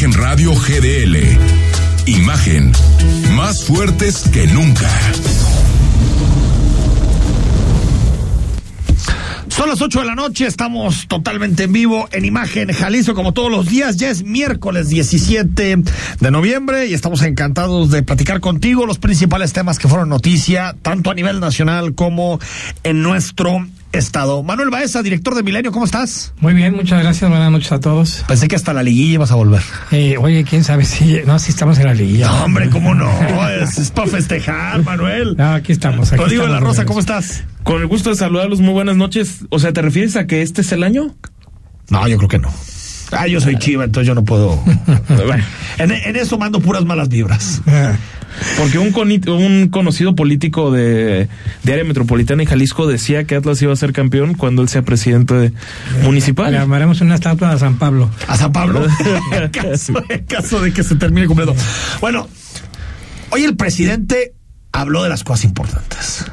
Imagen Radio GDL. Imagen. Más fuertes que nunca. Son las 8 de la noche, estamos totalmente en vivo en Imagen Jalisco como todos los días. Ya es miércoles 17 de noviembre y estamos encantados de platicar contigo los principales temas que fueron noticia, tanto a nivel nacional como en nuestro estado. Manuel Baeza, director de Milenio, ¿cómo estás? Muy bien, muchas gracias, buenas noches a todos. Pensé que hasta la liguilla ibas a volver. Eh, oye, quién sabe si. No, si estamos en la liguilla. No, hombre, ¿cómo no? es, es para festejar, Manuel. No, aquí estamos. Aquí Rodrigo de la Rosa. ¿cómo estás? Con el gusto de saludarlos, muy buenas noches. O sea, ¿te refieres a que este es el año? No, yo creo que no. Ah, yo soy chiva, entonces yo no puedo. Bueno, En, en eso mando puras malas vibras. porque un, conocido político de, de área metropolitana y Jalisco decía que Atlas iba a ser campeón cuando él sea presidente de- Le municipal. llamaremos una estatua a San Pablo. A San Pablo, en caso, en caso de que se termine completo. Bueno, hoy el presidente habló de las cosas importantes.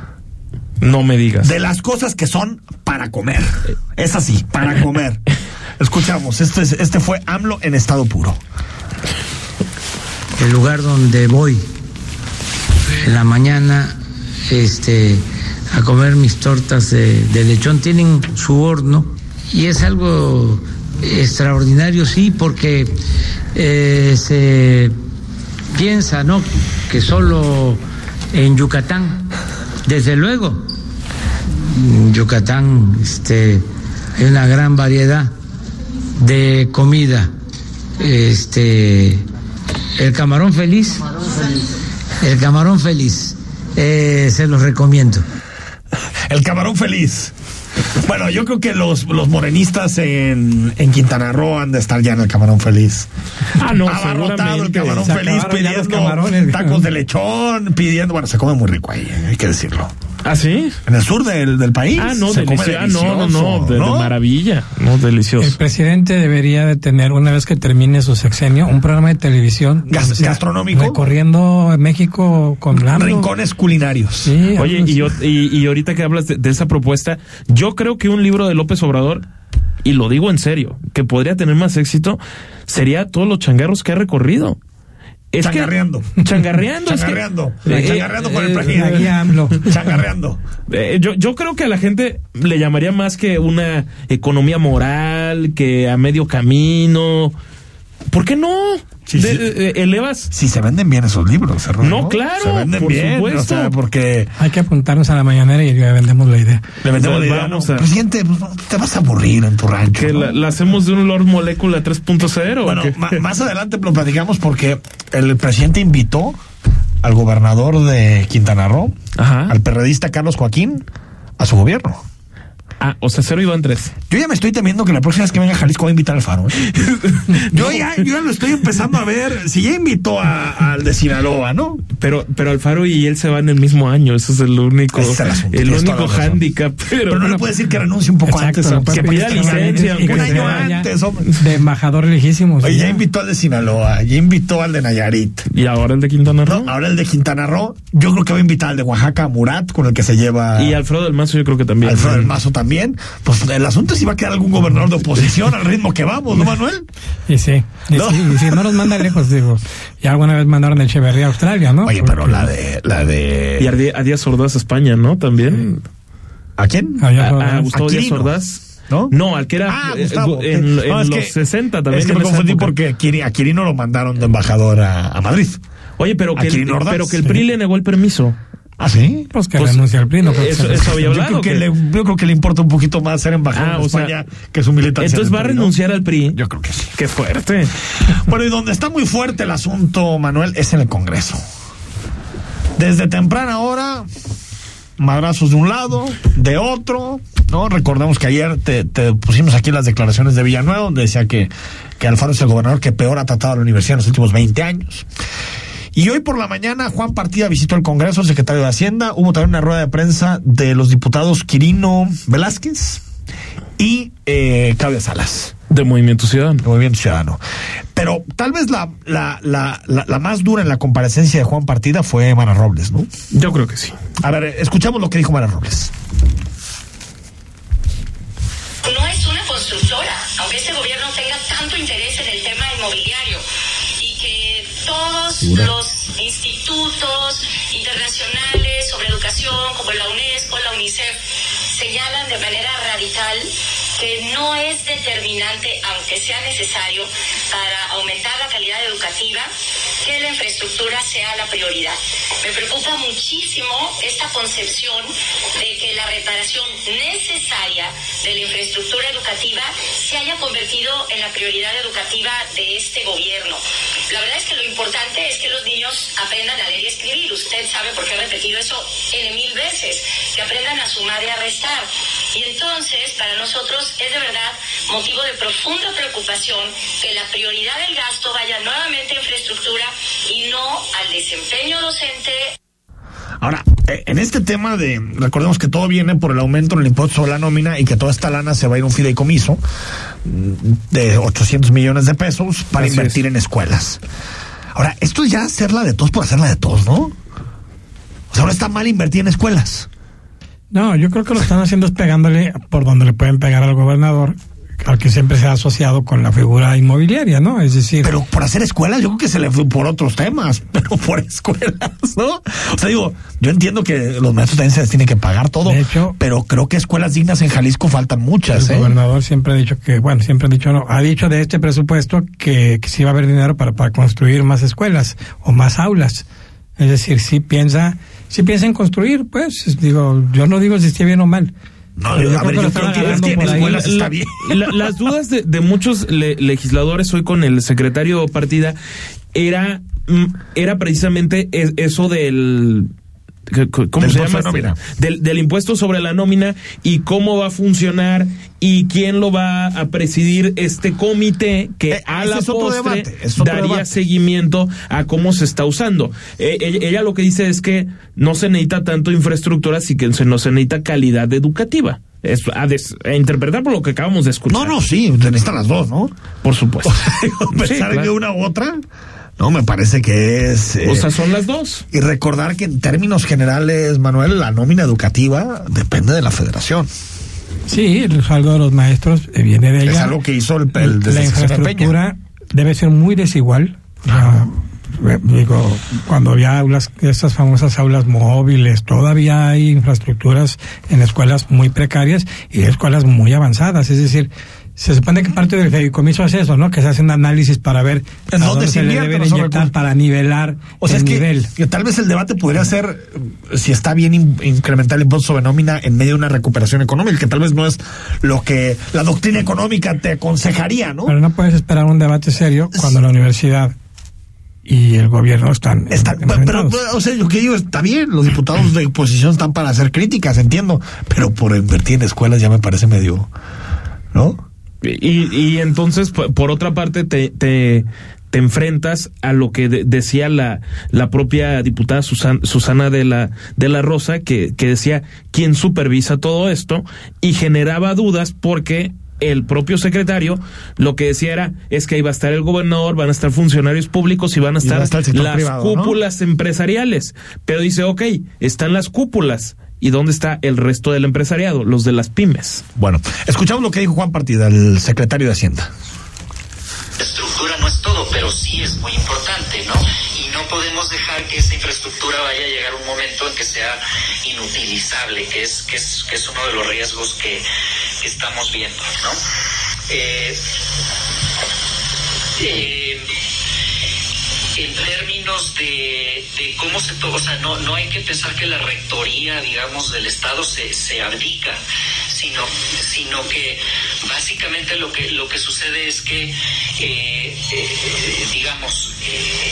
No me digas. De las cosas que son para comer. Es así, para comer. Escuchamos, este, es- este fue AMLO en estado puro. el lugar donde voy en la mañana este a comer mis tortas de, de lechón tienen su horno y es algo extraordinario sí porque eh, se piensa no que solo en Yucatán desde luego en Yucatán este hay una gran variedad de comida este el camarón feliz. El camarón feliz. Eh, se los recomiendo. El camarón feliz. Bueno, yo creo que los, los morenistas en, en Quintana Roo han de estar ya en el camarón feliz. Ah, no, Abarrotado el camarón feliz pidiendo camarones. tacos de lechón, pidiendo. Bueno, se come muy rico ahí, hay que decirlo. ¿Ah, sí? En el sur del, del país. Ah, no, se come delicioso. Ah, no, no, no, delicioso, de, de ¿no? maravilla. No, El delicioso. presidente debería de tener, una vez que termine su sexenio, un programa de televisión. Gas- gastronómico. Recorriendo México con Lando. Rincones culinarios. Sí, Oye, y, y, y ahorita que hablas de, de esa propuesta, yo creo que un libro de López Obrador, y lo digo en serio, que podría tener más éxito, sería todos los changarros que ha recorrido. Es que- Changarreando. changarreando. es que- Changarreando. Eh, Changarreando con el eh, presidente. Ahí AMLO. Changarreando. Eh, yo, yo creo que a la gente le llamaría más que una economía moral, que a medio camino. ¿Por qué no? Sí, De- sí. eh, elevas. Si se venden bien esos libros, ¿eh? No, claro, Se venden por bien, supuesto. o sea, porque Hay que apuntarnos a la mañanera y le vendemos la idea. le vendemos la idea, Vamos ¿no? a- Presidente, pues, te vas a aburrir en tu rancho. Que ¿no? la, la hacemos de un Lord Molécula 3.0. ¿o Bueno, más adelante lo platicamos porque el presidente invitó al gobernador de Quintana Roo, Ajá. al perredista Carlos Joaquín, a su gobierno. Ah, o sea, cero iban tres. Yo ya me estoy temiendo que la próxima vez que venga a Jalisco va a invitar al Faro. ¿eh? yo, ya, yo ya lo estoy empezando a ver. Si ya invitó al de Sinaloa, ¿no? Pero, pero Alfaro y él se van el mismo año. Ese es el único, es el asunto, el único handicap. Pero, Pero no le puede decir que renuncie un poco Exacto, antes. que pida licencia, y que un año antes, hombre. De embajador lejísimo. Oye, ya ya. invitó al de Sinaloa, ya invitó al de Nayarit. Y ahora el de Quintana Roo. No, ahora el de Quintana Roo, yo creo que va a invitar al de Oaxaca, Murat, con el que se lleva Y Alfredo del Mazo, yo creo que también. Alfredo del Mazo también. Pues el asunto es si va a quedar algún gobernador de oposición al ritmo que vamos, ¿no, Manuel? Y sí, y No. sí, y sí, no nos manda lejos, digo. Ya alguna vez mandaron el Echeverría a Australia, ¿no? Oye, pero la de, la de. Y a Dí- a Díaz Ordaz España, ¿no? También. ¿A quién? A, lo- a Gustavo Díaz. Ordaz. ¿No? No, al que era Ah, eh, Gustavo. en, No, los que- 60 también. Es que me confundí época. porque a Quirino lo mandaron de embajador a, a Madrid. Oye, pero a que, el, pero que el sí. PRI le negó el permiso. ¿Ah, sí? Pues que Pues, renuncia al PRI, no creo que eso- había Yo creo, que que- le, yo creo que le importa un poquito más ser embajador Ah, de o sea, España que su militancia. Entonces en va a renunciar al PRI. Yo creo que sí. Qué fuerte. Bueno, y donde está muy fuerte el asunto, Manuel, es en el Congreso. Desde temprana hora, madrazos de un lado, de otro, ¿no? Recordemos que ayer te, te pusimos aquí las declaraciones de Villanueva, donde decía que, que Alfaro es el gobernador que peor ha tratado a la universidad en los últimos 20 años. Y hoy por la mañana Juan Partida visitó el Congreso, el secretario de Hacienda. Hubo también una rueda de prensa de los diputados Quirino Velázquez y eh, Claudia Salas De Movimiento Ciudadano. de Movimiento Ciudadano. Pero tal vez la, la, la, la, la más dura en la comparecencia de Juan Partida fue Mara Robles, ¿no? Yo creo que sí. A ver, escuchamos lo que dijo Mara Robles. Todos los institutos internacionales sobre educación, como la UNESCO, la UNICEF, señalan de manera radical que no es determinante, aunque sea necesario, para aumentar la calidad educativa, que la infraestructura sea la prioridad. Me preocupa muchísimo esta concepción de que la reparación necesaria de la infraestructura educativa se haya convertido en la prioridad educativa de este gobierno. La verdad es que lo importante es que los niños aprendan a leer y escribir. Usted sabe por qué he repetido eso N mil veces, que aprendan a sumar y a restar. Y entonces, para nosotros es de verdad motivo de profunda preocupación que la prioridad del gasto vaya nuevamente a infraestructura y no al desempeño docente. Ahora, eh, en este tema de, recordemos que todo viene por el aumento en el impuesto sobre la nómina y que toda esta lana se va a ir a un fideicomiso mm, de 800 millones de pesos para Así invertir es. en escuelas. Ahora, esto es ya hacerla de todos por hacerla de todos, ¿no? O sea, ahora está mal invertir en escuelas. No, yo creo que lo están haciendo es pegándole por donde le pueden pegar al gobernador, al que siempre se ha asociado con la figura inmobiliaria, ¿no? Es decir, Pero por hacer escuelas, yo creo que se le fue por otros temas, pero por escuelas, ¿no? O sea, digo, yo entiendo que los maestros también se les tiene que pagar todo, De hecho- pero creo que escuelas dignas en Jalisco faltan muchas, el ¿eh? gobernador siempre ha dicho que, bueno, siempre ha dicho no, ha dicho de este presupuesto que, que sí va a haber dinero para, para construir más escuelas o más aulas. Es decir, sí piensa, sí piensa en construir, pues, digo, yo no digo si esté bien o mal. No, a ver, yo creo que es está bien. la- las dudas de, de muchos le- legisladores hoy con el secretario Partida era, mm, era precisamente es- eso del... ¿Cómo Del se llama? nómina. Del, del impuesto sobre la nómina y cómo va a funcionar y quién lo va a presidir este comité que Eh, a la postre debate, daría debate. seguimiento a cómo se está usando. Eh, ella, ella lo que dice es que no se necesita tanto infraestructura, sino que se, no se necesita calidad educativa. Es a, des- a interpretar por lo que acabamos de escuchar. No, no, sí, necesitan las dos, ¿no? Por supuesto. Pensar Sí, en claro. una u otra, no, me parece que es... eh, O sea, son las dos. y recordar que en términos generales, Manuel, la nómina educativa depende de la federación. Sí, el saldo de los maestros eh, viene de ella. Es algo que hizo el, el la Peña. infraestructura debe ser muy desigual. Sea, eh, digo, cuando había aulas, estas famosas aulas móviles, todavía hay infraestructuras en escuelas muy precarias y escuelas muy avanzadas. Es decir, se supone que parte del fideicomiso es eso, ¿no? Que se hace un análisis para ver ¿En a dónde se le deben inyectar para nivelar O sea, el es que, nivel. que tal vez el debate podría ser eh, si está bien in- incrementar el impuesto sobre nómina en medio de una recuperación económica, que tal vez no es lo que la doctrina económica te aconsejaría, ¿no? Pero no puedes esperar un debate serio cuando la universidad y el gobierno están Está, pero, o sea, yo que digo, está bien, los diputados de oposición están para hacer críticas, entiendo, pero por invertir en escuelas ya me parece medio, ¿no? Y, y entonces, por otra parte, te, te, te enfrentas a lo que de- decía la, la propia diputada Susan- Susana de la, de la Rosa, que, que decía quién supervisa todo esto, y generaba dudas porque el propio secretario lo que decía era es que ahí va a estar el gobernador, van a estar funcionarios públicos y van a Y va a estar, estar las privado, ¿no? cúpulas empresariales. Pero dice, ok, están las cúpulas. ¿Y dónde está el resto del empresariado? Los de las pymes. Bueno, escuchamos lo que dijo Juan Partida, el secretario de Hacienda. estructura no es todo, pero sí es muy importante, ¿no? Y no podemos dejar que esa infraestructura vaya a llegar un momento en que sea inutilizable, que es, que es, que es uno de los riesgos que, que estamos viendo, ¿no? Eh, eh, en términos de, de cómo se toma, o sea, no, no hay que pensar que la rectoría, digamos, del Estado se, se abdica, sino, sino que básicamente lo que, lo que sucede es que, eh, eh, digamos, eh,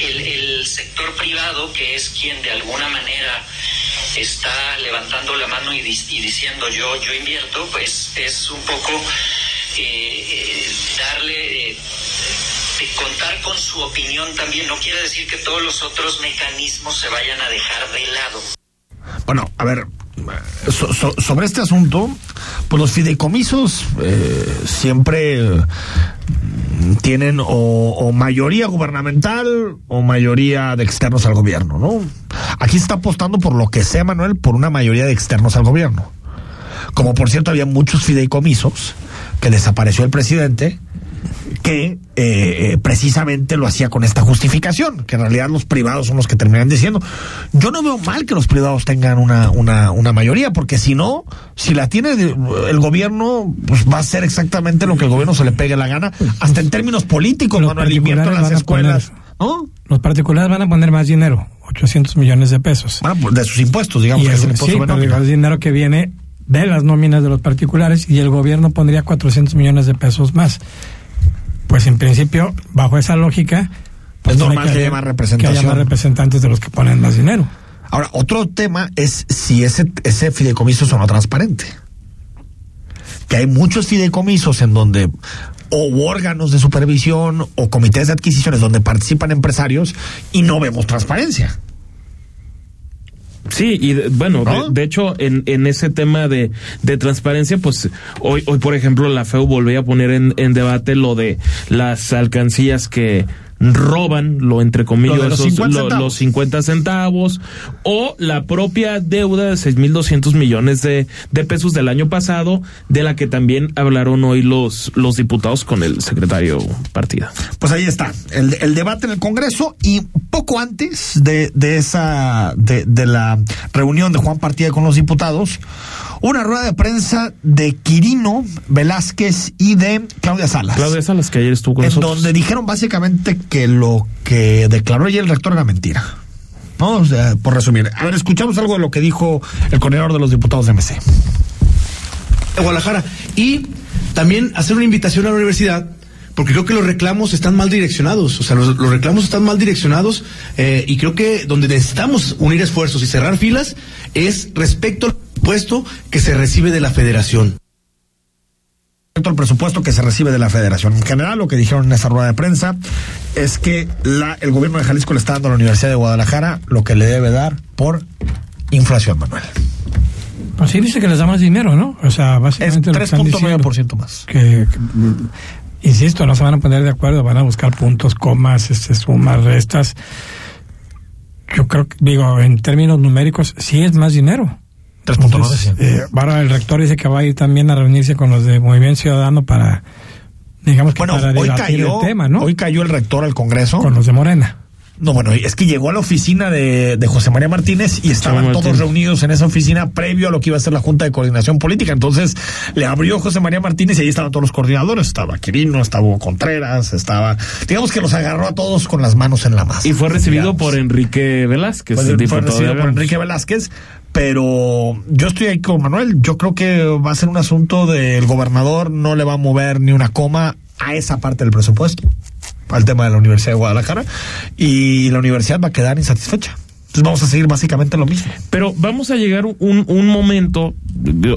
el, el sector privado, que es quien de alguna manera está levantando la mano y, y diciendo yo, yo invierto, pues es un poco darle... contar con su opinión también no quiere decir que todos los otros mecanismos se vayan a dejar de lado. Bueno, a ver, so- so- sobre este asunto, pues los fideicomisos eh, siempre eh, tienen o, o mayoría gubernamental o mayoría de externos al gobierno, ¿no? Aquí se está apostando por lo que sea, Manuel, por una mayoría de externos al gobierno. Como por cierto había muchos fideicomisos que desapareció el presidente que eh, eh, precisamente lo hacía con esta justificación, que en realidad los privados son los que terminan diciendo. Yo no veo mal que los privados tengan una, una, una mayoría, porque si no, si la tiene el gobierno, pues va a ser exactamente lo que el gobierno se le pegue la gana, hasta en términos políticos, cuando el invierto en las escuelas. ¿no? Los particulares van a poner más dinero, 800 millones de pesos. Pues de sus impuestos, digamos, y que el, es el impuesto sí, de pero nómina. digo, es dinero que viene de las nóminas de los particulares y el gobierno pondría 400 millones de pesos más. Pues en principio, bajo esa lógica, pues Es normal que haya más representación. Que haya más representantes de los que ponen más dinero. Ahora, otro tema es si ese, ese fideicomiso es o no transparente. Que hay muchos fideicomisos en donde o órganos de supervisión o comités de adquisiciones donde participan empresarios y no vemos transparencia. Sí, y de- bueno, ¿No? de, de hecho, en, en ese tema de, de transparencia, pues hoy, hoy, por ejemplo, la FEU volvió a poner en, en debate lo de las alcancías que roban, lo entre comillas, Lo los esos- 50 lo- centavos. los 50 centavos, o la propia deuda de 6.200 millones de, de pesos del año pasado, de la que también hablaron hoy los, los diputados con el secretario Partida. Pues ahí está, el, el debate en el Congreso y poco antes de, de esa, de, de la reunión de Juan Partida con los diputados, una rueda de prensa de Quirino Velázquez y de Claudia Salas. Claudia Salas, que ayer estuvo con en nosotros. donde dijeron básicamente que lo que declaró ayer el rector era mentira. ¿No? O sea, por resumir. A ver, escuchamos algo de lo que dijo el coordinador de los diputados de MC. de Guadalajara. Y también hacer una invitación a la universidad, porque creo que los reclamos están mal direccionados. O sea, los, los reclamos están mal direccionados eh, y creo que donde necesitamos unir esfuerzos y cerrar filas es respecto al puesto que se recibe de la federación. Al presupuesto que se recibe de la federación. En general, lo que dijeron en esa rueda de prensa es que la, el gobierno de Jalisco le está dando a la Universidad de Guadalajara lo que le debe dar por inflación, Manuel. Pues sí dice que les da más dinero, ¿no? O sea, Es básicamente diciendo. 3.9% más. que, que, insisto, no se van a poner de acuerdo, van a buscar puntos, comas, este, sumas, restas. Yo creo que, digo, en términos numéricos, sí es más dinero. 3.9, Entonces, sí. eh, el rector dice que va a ir también a reunirse con los de Movimiento Ciudadano para, digamos que Bueno, para hoy cayó, el tema, ¿no? hoy cayó el rector al Congreso. Con los de Morena. No, bueno, es que llegó a la oficina de, de José María Martínez y estaban todos reunidos en esa oficina previo a lo que iba a ser la Junta de Coordinación Política. Entonces le abrió José María Martínez y ahí estaban todos los coordinadores. Estaba Quirino, estaba Hugo Contreras, estaba. Digamos que los agarró a todos con las manos en la masa. Y fue recibido digamos. por Enrique Velázquez, Fue, el fue recibido por. Enrique Velázquez, pero yo estoy ahí con Manuel. Yo creo que va a ser un asunto del gobernador, no le va a mover ni una coma a esa parte del presupuesto, al tema de la Universidad de Guadalajara, y la universidad va a quedar insatisfecha. Entonces vamos a seguir básicamente lo mismo. Pero vamos a llegar un, un momento,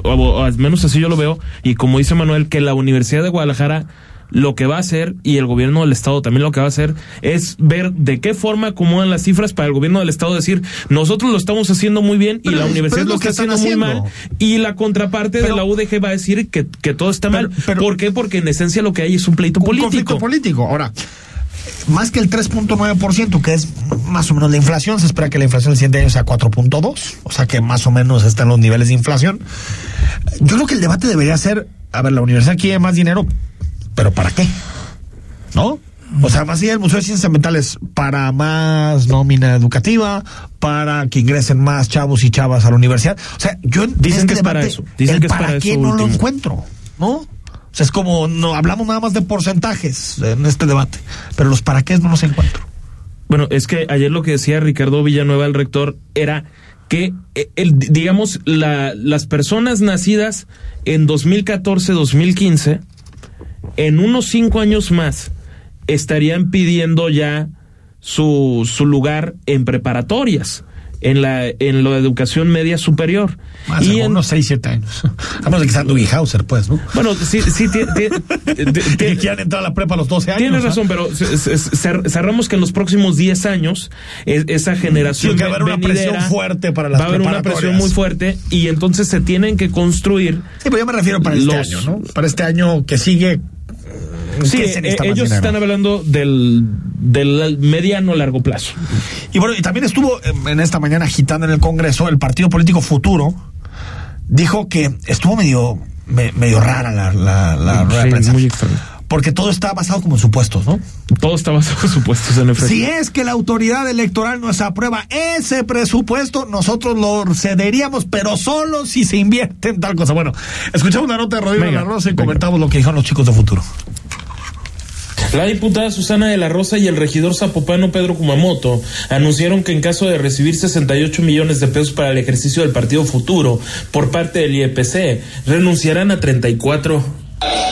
o, al menos así yo lo veo, y como dice Manuel, que la Universidad de Guadalajara lo que va a hacer, y el gobierno del Estado también lo que va a hacer, es ver de qué forma acomodan las cifras para el gobierno del Estado decir, nosotros lo estamos haciendo muy bien y la universidad lo está haciendo muy mal, y la contraparte Pero- de la UDG va a decir que, que todo está Pero- mal. ¿Por qué? Porque en esencia lo que hay es un pleito Un político. conflicto político. Ahora, más que el 3.9%, que es más o menos la inflación, se espera que la inflación el siguiente año sea 4.2, o sea que más o menos están los niveles de inflación. Yo creo que el debate debería ser, a ver, la universidad quiere más dinero, pero ¿para qué? ¿No? O sea, más allá del Museo de Ciencias Ambientales, para más nómina educativa, para que ingresen más chavos y chavas a la universidad. O sea, yo en Dicen este que es para eso, dicen el que es para para qué eso no lo encuentro, ¿no? O sea, es como, no hablamos nada más de porcentajes en este debate, pero los para qué no los encuentro. Bueno, es que ayer lo que decía Ricardo Villanueva, el rector, era que, eh, el, digamos, la, las personas nacidas en 2014-2015, en unos cinco años más, estarían pidiendo ya su, su lugar en preparatorias, en la, en la educación media superior. Más y en unos 6, 7 años. Vamos a Dewey Hauser, pues, ¿no? bueno, sí, sí, que quieran entrar a la prepa a los 12 años. Tienes razón, pero cerramos que en los próximos 10 años es- esa generación va a haber una presión fuerte para las va a haber una presión muy fuerte y entonces se tienen que construir Sí, pero yo me refiero para este año, ¿no? Para este año que sigue. Sí, ¿qué se eh, ellos están hablando del del mediano largo plazo Y bueno, y también estuvo en esta mañana agitando en el Congreso el partido político Futuro. Dijo que estuvo medio, me- medio rara la, la, la rueda de Sí, prensa. muy extraño. porque todo está basado como en supuestos, ¿no? Todo está basado en supuestos, en efecto. Si es que la autoridad electoral nos aprueba ese presupuesto, nosotros lo cederíamos, pero solo si se invierte en tal cosa. Bueno, escuchamos la nota de Rodrigo Venga, de la Rosa y venga. comentamos lo que dijeron los chicos de futuro. La diputada Susana de la Rosa y el regidor zapopano Pedro Kumamoto anunciaron que en caso de recibir 68 millones de pesos para el ejercicio del Partido Futuro por parte del IEPC, renunciarán a 34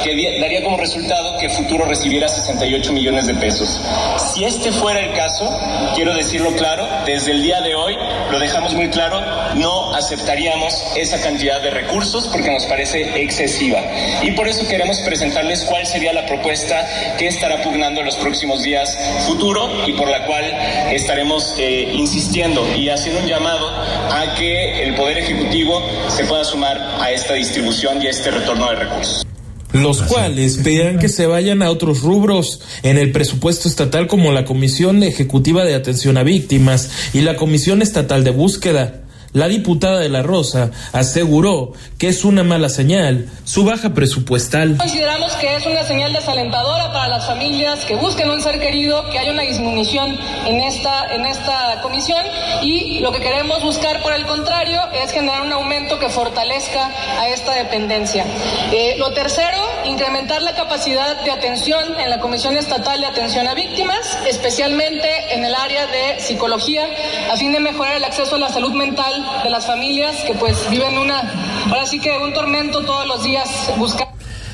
que daría como resultado que Futuro recibiera 68 millones de pesos. Si este fuera el caso, quiero decirlo claro, desde el día de hoy lo dejamos muy claro, no aceptaríamos esa cantidad de recursos porque nos parece excesiva. Y por eso queremos presentarles cuál sería la propuesta que estará pugnando en los próximos días Futuro y por la cual estaremos eh, insistiendo y haciendo un llamado a que el Poder Ejecutivo se pueda sumar a esta distribución y a este retorno de recursos. Los cuales pedirán que se vayan a otros rubros en el presupuesto estatal como la Comisión Ejecutiva de Atención a Víctimas y la Comisión Estatal de Búsqueda. La diputada de la Rosa aseguró que es una mala señal su baja presupuestal. Consideramos que es una señal desalentadora para las familias que busquen un ser querido, que haya una disminución en esta, en esta comisión y lo que queremos buscar, por el contrario, es generar un aumento que fortalezca a esta dependencia. Eh, lo tercero, incrementar la capacidad de atención en la Comisión Estatal de Atención a Víctimas, especialmente en el área de psicología, a fin de mejorar el acceso a la salud mental de las familias que pues viven una, ahora sí que un tormento todos los días buscando.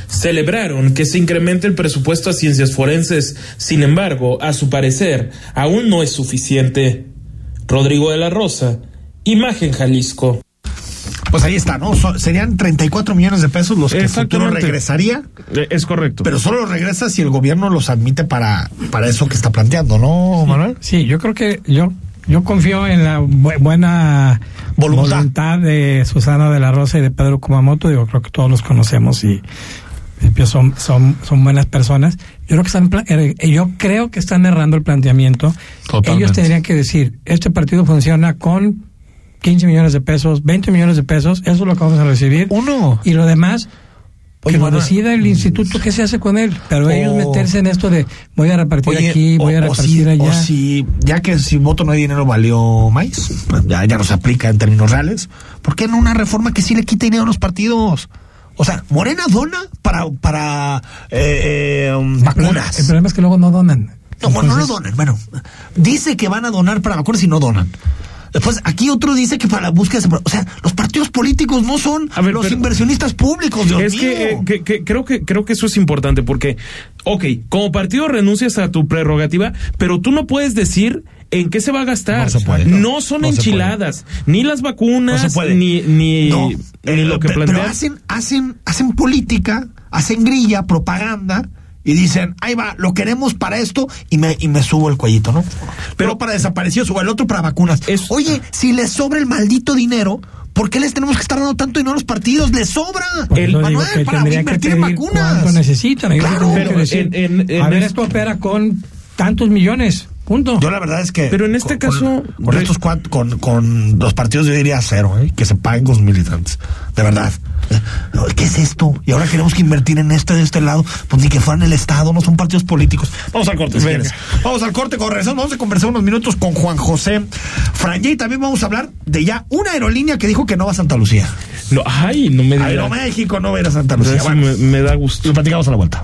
Celebraron que se incremente el presupuesto a ciencias forenses, sin embargo, a su parecer, aún no es suficiente. Rodrigo de la Rosa, Imagen Jalisco. Pues ahí está, ¿no? So- serían 34 millones de pesos los que Futuro Exactamente. regresaría, Eh, Es correcto. pero solo los regresa si el gobierno los admite para, para eso que está planteando, ¿no, Manuel? Sí, yo creo que yo yo confío en la bu- buena Voluntad. voluntad. de Susana de la Rosa y de Pedro Kumamoto. Digo, creo que todos los conocemos y son son son buenas personas. Yo creo que están pla- eh, yo creo que están errando el planteamiento. Totalmente. Ellos tendrían que decir, este partido funciona con 15 millones de pesos, 20 millones de pesos, eso es lo que vamos a recibir. Uno. Y lo demás Oye, que lo decida el instituto qué se hace con él, pero ellos meterse en esto de voy a repartir Oye, aquí, voy o- a o repartir si, allá. o si, ya que si voto no hay dinero valió más, pues ya, ya no se aplica en términos reales, ¿por qué no una reforma que sí le quite dinero a los partidos? O sea, Morena dona para, para eh, eh, um, vacunas. El problema es que luego no donan. No, bueno, no lo Entonces, donan. Bueno, dice que van a donar para vacunas y no donan. Después, aquí otro dice que para la búsqueda de... O sea, los partidos políticos no son A ver, los pero- inversionistas públicos, Dios es mío. que, eh, que- que creo que creo que eso es importante porque, ok, como partido renuncias a tu prerrogativa, pero tú no puedes decir en qué se va a gastar. No se puede. No son No se enchiladas, ni las vacunas, No se puede. ni ni, No, ni eh, lo que plantean. Pero hacen, hacen, hacen política, hacen grilla, propaganda y dicen, ahí va, lo queremos para esto y me, y me subo el cuellito, ¿no? Pero para desaparecidos o el otro para vacunas. Es- Oye, si les sobra el maldito dinero, ¿por qué les tenemos que estar dando tanto dinero a los partidos? ¡Les sobra! digo Manuel, que para que invertir en vacunas. cuánto necesitan. Claro. Pero decir, en- en- en a ver, esto opera con tantos millones. Punto. Yo la verdad es que. Pero en este con- caso, Con, estos cuatro, con, con los partidos yo diría cero, ¿eh? que se paguen los militantes. De verdad. ¿Qué es esto? Y ahora queremos que invertir en este de este lado. Pues ni que fueran el Estado, no son partidos políticos. Vamos al corte, si. Vamos al corte, con regresamos. Vamos a conversar unos minutos con Juan José Frangé. Y también vamos a hablar de ya una aerolínea que dijo que no va a Santa Lucía. No, ay, no me digas. Aeroméxico no va a ir a Santa Lucía. Bueno, me, me da gusto. lo platicamos a la vuelta.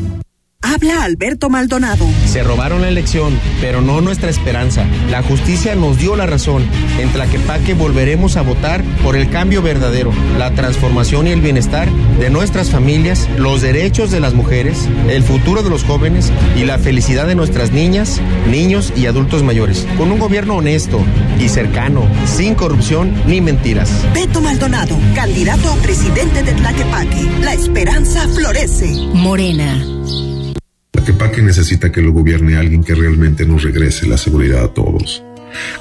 Habla Alberto Maldonado. Se robaron la elección, pero no nuestra esperanza. La justicia nos dio la razón. En Tlaquepaque volveremos a votar por el cambio verdadero, la transformación y el bienestar de nuestras familias, los derechos de las mujeres, el futuro de los jóvenes y la felicidad de nuestras niñas, niños y adultos mayores. Con un gobierno honesto y cercano, sin corrupción ni mentiras. Beto Maldonado, candidato a presidente de Tlaquepaque. La esperanza florece. Morena. Tlaquepaque necesita que lo gobierne alguien que realmente nos regrese la seguridad a todos.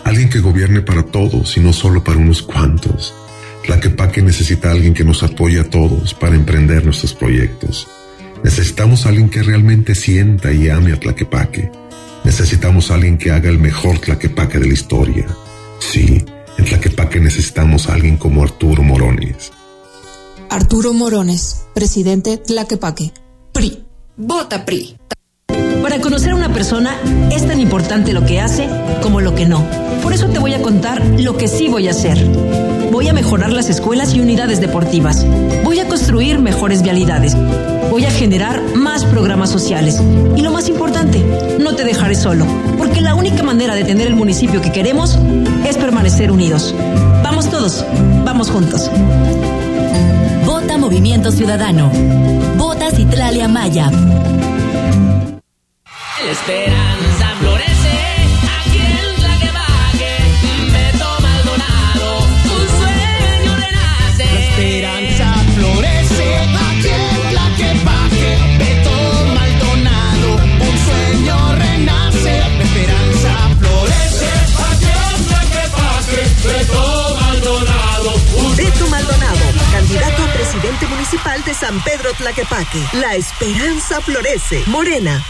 Alguien que gobierne para todos y no solo para unos cuantos. Tlaquepaque necesita alguien que nos apoye a todos para emprender nuestros proyectos. Necesitamos alguien que realmente sienta y ame a Tlaquepaque. Necesitamos alguien que haga el mejor Tlaquepaque de la historia. Sí, en Tlaquepaque necesitamos alguien como Arturo Morones. Arturo Morones, presidente Tlaquepaque. PRI. Vota PRI. Para conocer a una persona es tan importante lo que hace como lo que no. Por eso te voy a contar lo que sí voy a hacer. Voy a mejorar las escuelas y unidades deportivas. Voy a construir mejores vialidades. Voy a generar más programas sociales. Y lo más importante, no te dejaré solo, porque la única manera de tener el municipio que queremos es permanecer unidos. Vamos todos, vamos juntos. Vota Movimiento Ciudadano. Vota Citlalia Maya. La esperanza florece aquí en Tlaquepaque. Beto Maldonado, un sueño renace. La esperanza florece aquí en Tlaquepaque. Beto Maldonado, un sueño renace. La esperanza florece aquí en Tlaquepaque. Beto Maldonado, un Beto Maldonado, candidato a presidente municipal de San Pedro Tlaquepaque. La esperanza florece. Morena.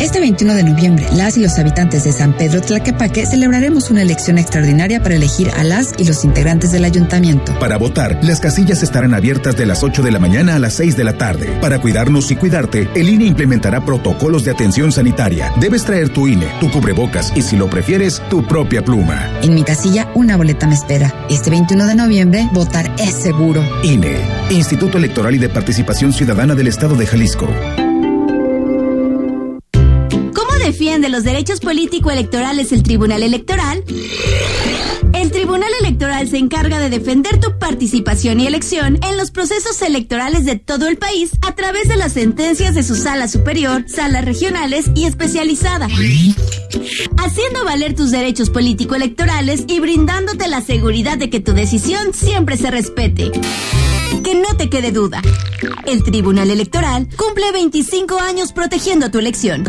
Este 21 de noviembre, las y los habitantes de San Pedro Tlaquepaque celebraremos una elección extraordinaria para elegir a las y los integrantes del ayuntamiento. Para votar, las casillas estarán abiertas de las 8 de la mañana a las 6 de la tarde. Para cuidarnos y cuidarte, el INE implementará protocolos de atención sanitaria. Debes traer tu INE, tu cubrebocas y, si lo prefieres, tu propia pluma. En mi casilla, una boleta me espera. Este 21 de noviembre, votar es seguro. INE, Instituto Electoral y de Participación Ciudadana del Estado de Jalisco. ¿Cómo defiende los derechos político-electorales el Tribunal Electoral? El Tribunal Electoral se encarga de defender tu participación y elección en los procesos electorales de todo el país a través de las sentencias de su sala superior, salas regionales y especializada. Haciendo valer tus derechos político-electorales y brindándote la seguridad de que tu decisión siempre se respete. Que no te quede duda. El Tribunal Electoral cumple 25 años protegiendo tu elección.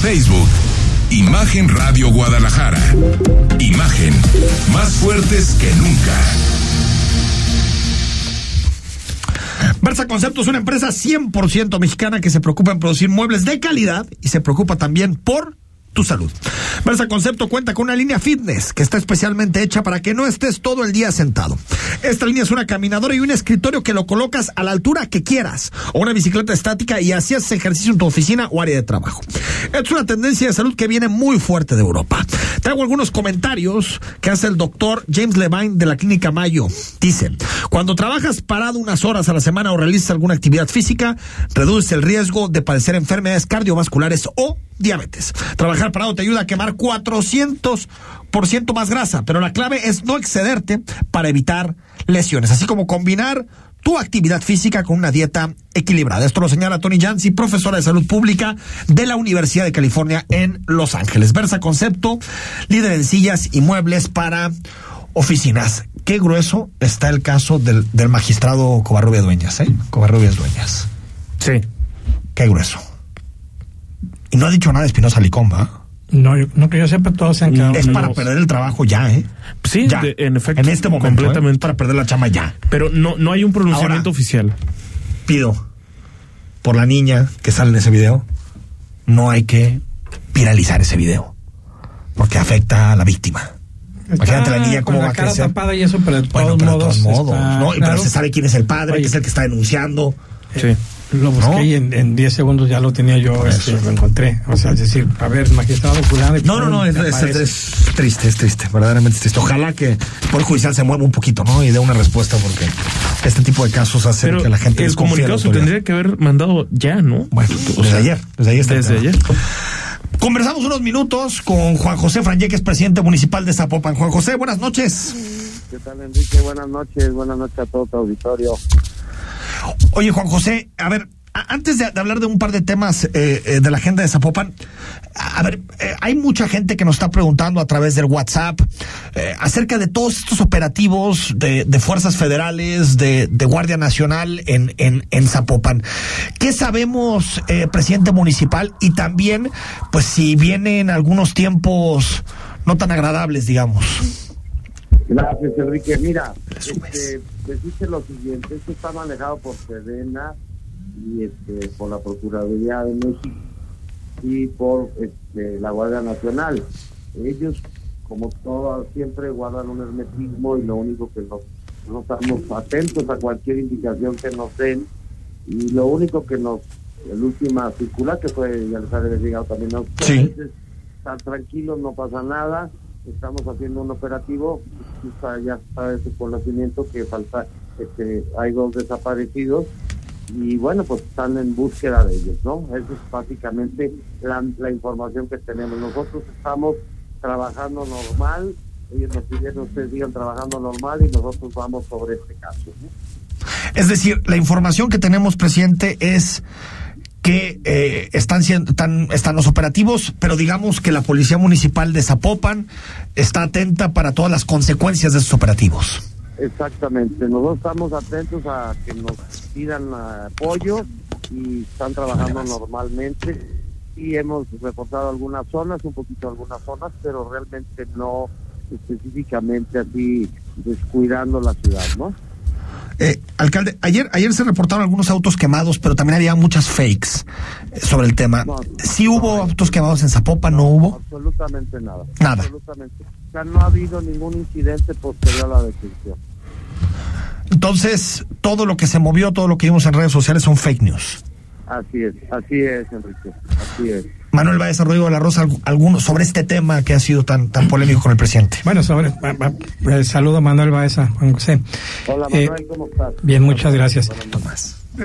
Facebook, Imagen Radio Guadalajara. Imagen, más fuertes que nunca. Versa Concepto es una empresa 100% mexicana que se preocupa en producir muebles de calidad y se preocupa también por tu salud. Versa Concepto cuenta con una línea fitness que está especialmente hecha para que no estés todo el día sentado. Esta línea es una caminadora y un escritorio que lo colocas a la altura que quieras o una bicicleta estática y así haces ejercicio en tu oficina o área de trabajo. Es una tendencia de salud que viene muy fuerte de Europa. Traigo algunos comentarios que hace el doctor James Levine de la clínica Mayo. Dice, cuando trabajas parado unas horas a la semana o realizas alguna actividad física, reduces el riesgo de padecer enfermedades cardiovasculares o diabetes. Trabajar parado te ayuda a quemar 400% más grasa, pero la clave es no excederte para evitar lesiones, así como combinar tu actividad física con una dieta equilibrada. Esto lo señala Tony Jansi, profesora de salud pública de la Universidad de California en Los Ángeles. Versa Concepto, líder en sillas y muebles para oficinas. Qué grueso está el caso del, del magistrado Covarrubias Dueñas, ¿eh? Covarrubias Dueñas. Sí. Qué grueso. Y no ha dicho nada de Espinosa Licomba. No, yo- no que yo sepa, todos se han quedado. Es para perder el trabajo ya, ¿eh? Sí, Ya. de- en efecto. En este momento. Completamente. ¿eh? Para perder la chama ya. Pero no, no hay un pronunciamiento Ahora. oficial. Pido por la niña que sale en ese video, no hay que viralizar ese video. Porque afecta a la víctima. Imagínate la Está niña cómo va a cara crecer. tapada y eso, pero de Bueno, todos pero de todos modos, está ¿no? Claro. Pero se sabe quién es el padre, Oye. que es el que está denunciando. Sí. Lo busqué ¿No? y en, en 10 segundos ya lo tenía yo, este, lo encontré. O sea, es decir, a ver, magistrado fulano. No, no, no, es, triste, es triste, verdaderamente es triste. Ojalá que el Poder Judicial se mueva un poquito, ¿no? Y dé una respuesta, porque este tipo de casos hacen Pero que la gente el desconfíe de la comunicado se tendría que haber mandado ya, ¿no? Bueno, O desde sea, ayer, desde ayer. está Desde ayer. Conversamos unos minutos con Juan José Franje, que es presidente municipal de Zapopan. Juan José, buenas noches. ¿Qué tal, Enrique? Buenas noches, buenas noches a todo tu auditorio. Oye, Juan José, a ver, antes de, hablar de un par de temas eh, eh, de la agenda de Zapopan, a ver, eh, hay mucha gente que nos está preguntando a través del WhatsApp eh, acerca de todos estos operativos de, fuerzas federales, de, de Guardia Nacional en, en, en Zapopan. ¿Qué sabemos, presidente municipal? Y también, pues si vienen algunos tiempos no tan agradables, digamos. Gracias, Enrique. Mira, este, decirte lo siguiente, esto está manejado por Sedena y este, por la Procuraduría de México y por este, la Guardia Nacional. Ellos, como todo, siempre guardan un hermetismo y lo único que nos, no estamos atentos a cualquier indicación que nos den y lo único que nos, el última circular que fue, ya les había llegado también a ustedes, Sí. es estar tranquilos, no pasa nada, estamos haciendo un operativo, ya está de su conocimiento que falta, este, hay dos desaparecidos y bueno, pues están en búsqueda de ellos, ¿no? Esa es básicamente la, información que tenemos. Nosotros estamos trabajando normal, ellos nos pidieron ustedes sigan trabajando normal y nosotros vamos sobre este caso. ¿no? Es decir, la información que tenemos, presidente, es que eh, están, siendo, están, están los operativos, pero digamos que la Policía Municipal de Zapopan está atenta para todas las consecuencias de esos operativos. Exactamente, nosotros estamos atentos a que nos pidan apoyo y están trabajando normalmente y hemos reportado algunas zonas, un poquito algunas zonas, pero realmente no específicamente así descuidando la ciudad, ¿no? Eh, alcalde, ayer, ayer se reportaron algunos autos quemados, pero también había muchas fakes sobre el tema. ¿Sí hubo autos quemados en Zapopan? ¿No hubo? Absolutamente nada. Nada. Absolutamente. O sea, no ha habido ningún incidente posterior a la detención. Entonces, todo lo que se movió, todo lo que vimos en redes sociales son fake news. Así es, así es, Enrique, así es. Manuel Baez Rodrigo de la Rosa, algu- alguno sobre este tema que ha sido tan, tan polémico con el presidente. Bueno, sobre. eh, saludo a Manuel Baeza, Juan José. Hola Eh, Manuel, ¿cómo estás? Bien, muchas gracias.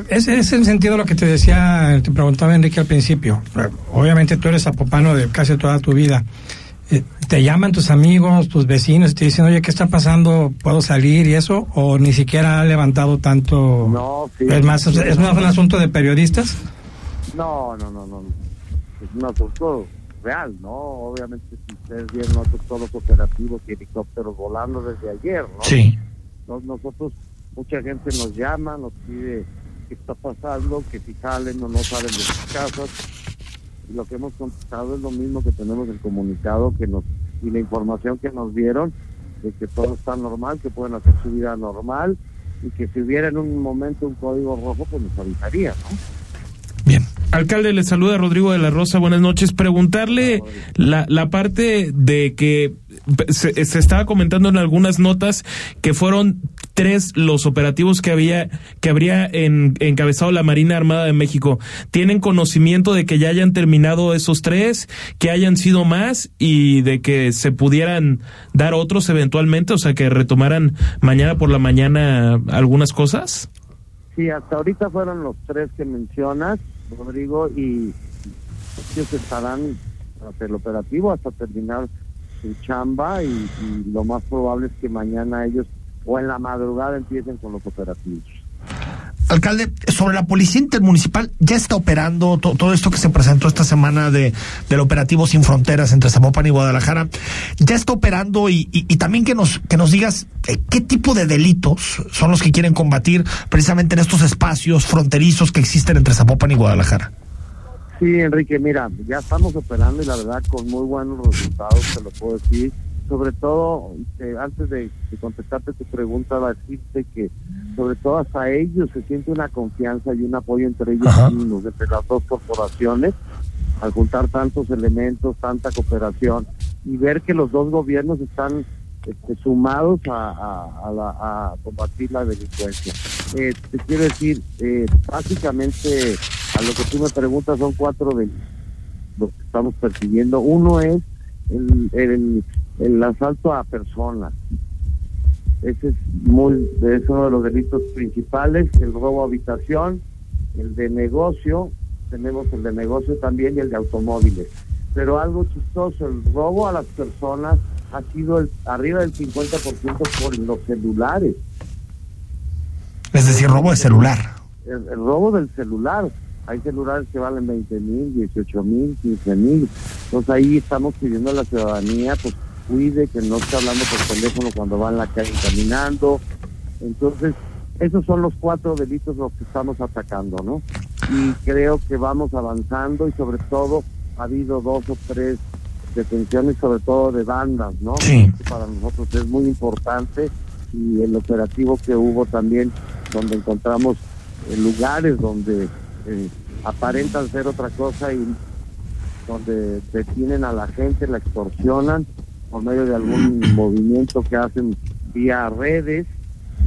Ese es el sentido de lo que te decía, te preguntaba Enrique al principio. Obviamente tú eres zapopano de casi toda tu vida. Eh, ¿Te llaman tus amigos, tus vecinos y te dicen, oye, ¿qué está pasando? ¿Puedo salir y eso? ¿O ni siquiera ha levantado tanto? No, sí. Es más, es, es más un asunto de periodistas. No, no, no, no. Es un asunto real, ¿no? Obviamente, si ustedes vieron nosotros todos los operativos y helicópteros volando desde ayer, ¿no? Sí. Nos- nosotros, mucha gente nos llama, nos pide qué está pasando, que si salen o no salen de sus casas. Y lo que hemos contestado es lo mismo que tenemos el comunicado que nos y la información que nos dieron de que todo está normal, que pueden hacer su vida normal y que si hubiera en un momento un código rojo, pues nos avisaría, ¿no? Alcalde, le saluda Rodrigo de la Rosa, buenas noches. Preguntarle la, la parte de que se, se estaba comentando en algunas notas que fueron tres los operativos que había que habría en, encabezado la Marina Armada de México. ¿Tienen conocimiento de que ya hayan terminado esos tres, que hayan sido más y de que se pudieran dar otros eventualmente, o sea, que retomaran mañana por la mañana algunas cosas? Sí, hasta ahorita fueron los tres que mencionas, Rodrigo, y ellos estarán hasta el operativo hasta terminar su chamba y, y lo más probable es que mañana ellos o en la madrugada empiecen con los operativos. Alcalde, sobre la policía intermunicipal, ya está operando to- todo esto que se presentó esta semana de, del operativo Sin Fronteras entre Zapopan y Guadalajara. Ya está operando y, y- y también que nos, que nos digas eh, qué tipo de delitos son los que quieren combatir precisamente en estos espacios fronterizos que existen entre Zapopan y Guadalajara. Sí, Enrique, mira, ya estamos operando y la verdad con muy buenos resultados, te lo puedo decir. Sobre todo, eh, antes de, de contestarte tu pregunta, decirte que sobre todo hasta ellos se siente una confianza y un apoyo entre ellos Ajá. mismos, entre las dos corporaciones, al juntar tantos elementos, tanta cooperación y ver que los dos gobiernos están este, sumados a, a- a la- a combatir la delincuencia. Eh, te quiero decir, eh, básicamente a lo que tú me preguntas son cuatro de los que estamos persiguiendo. Uno es el, el, el asalto a personas. Ese es, muy, es uno de los delitos principales, el robo a habitación, el de negocio, tenemos el de negocio también y el de automóviles. Pero algo chistoso, el robo a las personas ha sido el, arriba del 50% por los celulares. Es decir, robo de celular. el, el robo del celular. Hay celulares que valen 20 mil, 18 mil, 15 mil. Entonces ahí estamos pidiendo a la ciudadanía, pues cuide, que no esté hablando por teléfono cuando va en la calle caminando. Entonces, esos son los cuatro delitos los que estamos atacando, ¿no? Y creo que vamos avanzando y sobre todo ha habido dos o tres detenciones, sobre todo de bandas, ¿no? Sí. Para nosotros es muy importante y el operativo que hubo también, donde encontramos eh, lugares donde eh, aparentan ser otra cosa y donde detienen a la gente, la extorsionan por medio de algún movimiento que hacen vía redes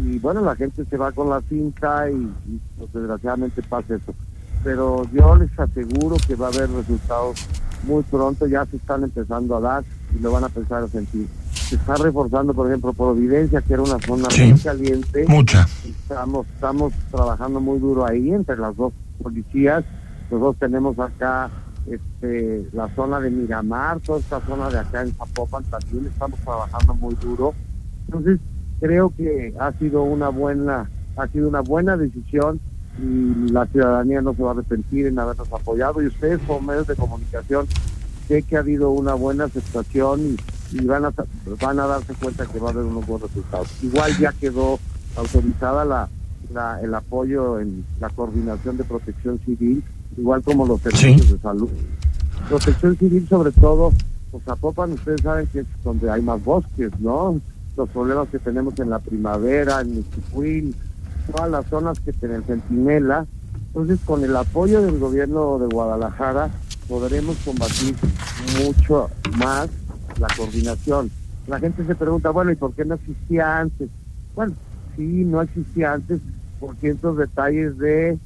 y bueno, la gente se va con la cinta y, y, pues, desgraciadamente pasa eso. Pero yo les aseguro que va a haber resultados muy pronto, ya se están empezando a dar y lo van a empezar a sentir. Se está reforzando, por ejemplo, Providencia, que era una zona Sí. muy caliente. Mucha. Estamos, estamos trabajando muy duro ahí entre las dos policías. Nosotros tenemos acá este, la zona de Miramar, toda esta zona de acá en Zapopan también estamos trabajando muy duro. Entonces, creo que ha sido una buena, ha sido una buena decisión y la ciudadanía no se va a arrepentir en habernos apoyado y ustedes como medios de comunicación sé que ha habido una buena aceptación y, van a van a darse cuenta que va a haber unos buenos resultados. Igual ya quedó autorizada la- el apoyo en la coordinación de protección civil, igual como los servicios de salud. Protección civil sobre todo, pues Zapopan ustedes saben que es donde hay más bosques, ¿no? Los problemas que tenemos en la primavera, en Michihuil, todas las zonas que tienen Centinela. Entonces, con el apoyo del gobierno de Guadalajara, podremos combatir mucho más la coordinación. La gente se pregunta, bueno, ¿y por qué no existía antes? Bueno, sí, no existía antes por ciertos detalles de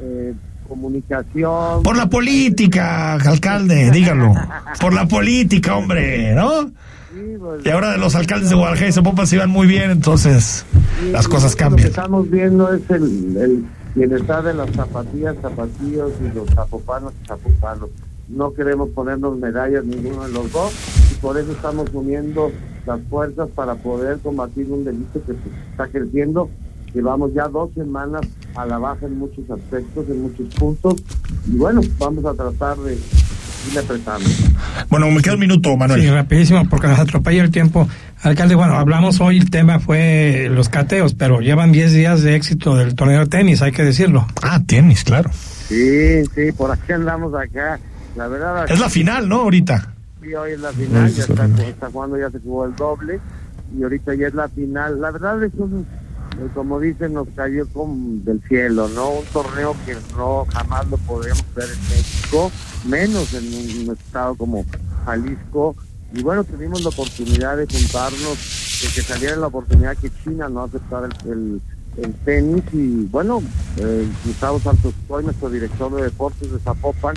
eh, comunicación. Por la política, alcalde, dígalo. Por la política, hombre, ¿no? Y ahora de los alcaldes de Guadalajara y Zapopan se iban muy bien, entonces las cosas Lo que cambian. estamos viendo es el, el bienestar de las zapatillas, zapatillos y los zapopanos y zapopanos. No queremos ponernos medallas ninguno de los dos y por eso estamos uniendo las fuerzas para poder combatir un delito que pues, está creciendo. Llevamos ya dos semanas a la baja en muchos aspectos, en muchos puntos y bueno, vamos a tratar de ir apretando. Bueno, me queda un minuto, Manuel. Sí, rapidísimo, porque nos atropella el tiempo. Alcalde, bueno, hablamos hoy, el tema fue los cateos, pero llevan 10 días de éxito del torneo de tenis, hay que decirlo. Ah, tenis, claro. Sí, sí, por aquí andamos acá. La verdad Es la final, ¿no? Ahorita. Sí, hoy es la final, ya está, está jugando, ya se jugó el doble y ahorita ya es la final. La verdad es un, eh, como dicen, nos cayó con del cielo, ¿no? Un torneo que no jamás lo podríamos ver en México, menos en un estado como Jalisco. Y bueno, tuvimos la oportunidad de juntarnos, de que saliera la oportunidad que China no aceptara el, el, el tenis y bueno, eh, Gustavo Santos Coy, nuestro director de deportes de Zapopan,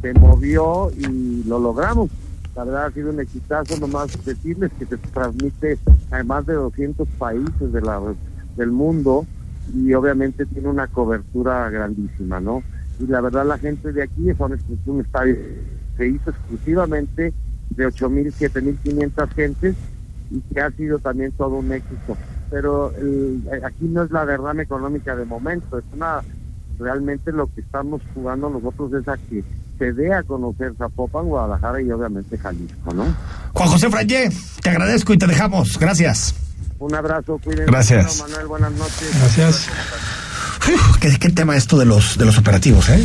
se movió y lo logramos. La verdad ha sido un exitazo, nomás decirles que se transmite a más de 200 países de la, del mundo y obviamente tiene una cobertura grandísima, ¿no? Y la verdad la gente de aquí es un, es un estadio se hizo exclusivamente de 8.000, 7.500 gentes y que ha sido también todo un éxito. Pero el- eh, aquí no es la derrama económica de momento, es una realmente lo que estamos jugando nosotros es a que se dé a conocer Zapopan, Guadalajara y obviamente Jalisco, ¿no? Juan José Frayé, te agradezco y te dejamos. Gracias. Un abrazo, cuídense. Gracias. Bueno, Manuel, buenas noches. Gracias. ¿Qué, qué tema esto de los de los operativos, eh?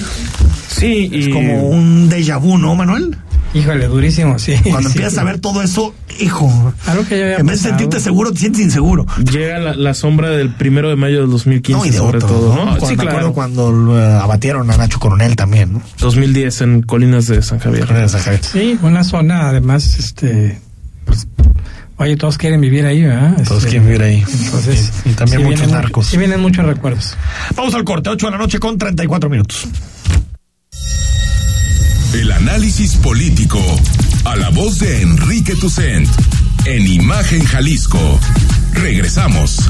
Sí, Es como un déjà vu, ¿no, Manuel? Híjole, durísimo, sí. Cuando sí. empiezas a ver todo eso, hijo. Algo que ya había En vez de sentirte seguro, te sientes inseguro. Llega la, la sombra del primero de mayo del 2015, No, y de sobre otros, todo, ¿no? ¿no? Cuando Sí, claro. acuerdo cuando lo, eh, abatieron a Nacho Coronel también, ¿no? 2010 en Colinas de San Javier. Colinas de San Javier. Sí, una zona, además, este, pues, oye, todos quieren vivir ahí, ¿verdad? Todos Este, quieren vivir ahí. Entonces, Y- y también muchos narcos. Sí, vienen muchos recuerdos. Vamos al corte, 8 de la noche con 34 minutos. El análisis político. A la voz de Enrique Tucent. En Imagen Jalisco. Regresamos.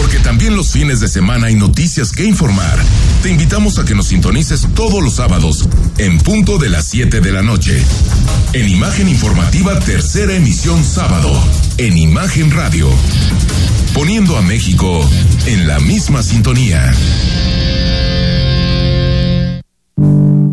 Porque también los fines de semana hay noticias que informar. Te invitamos a que nos sintonices todos los sábados en punto de las 7 de la noche. En Imagen Informativa, tercera emisión sábado. En Imagen Radio. Poniendo a México en la misma sintonía.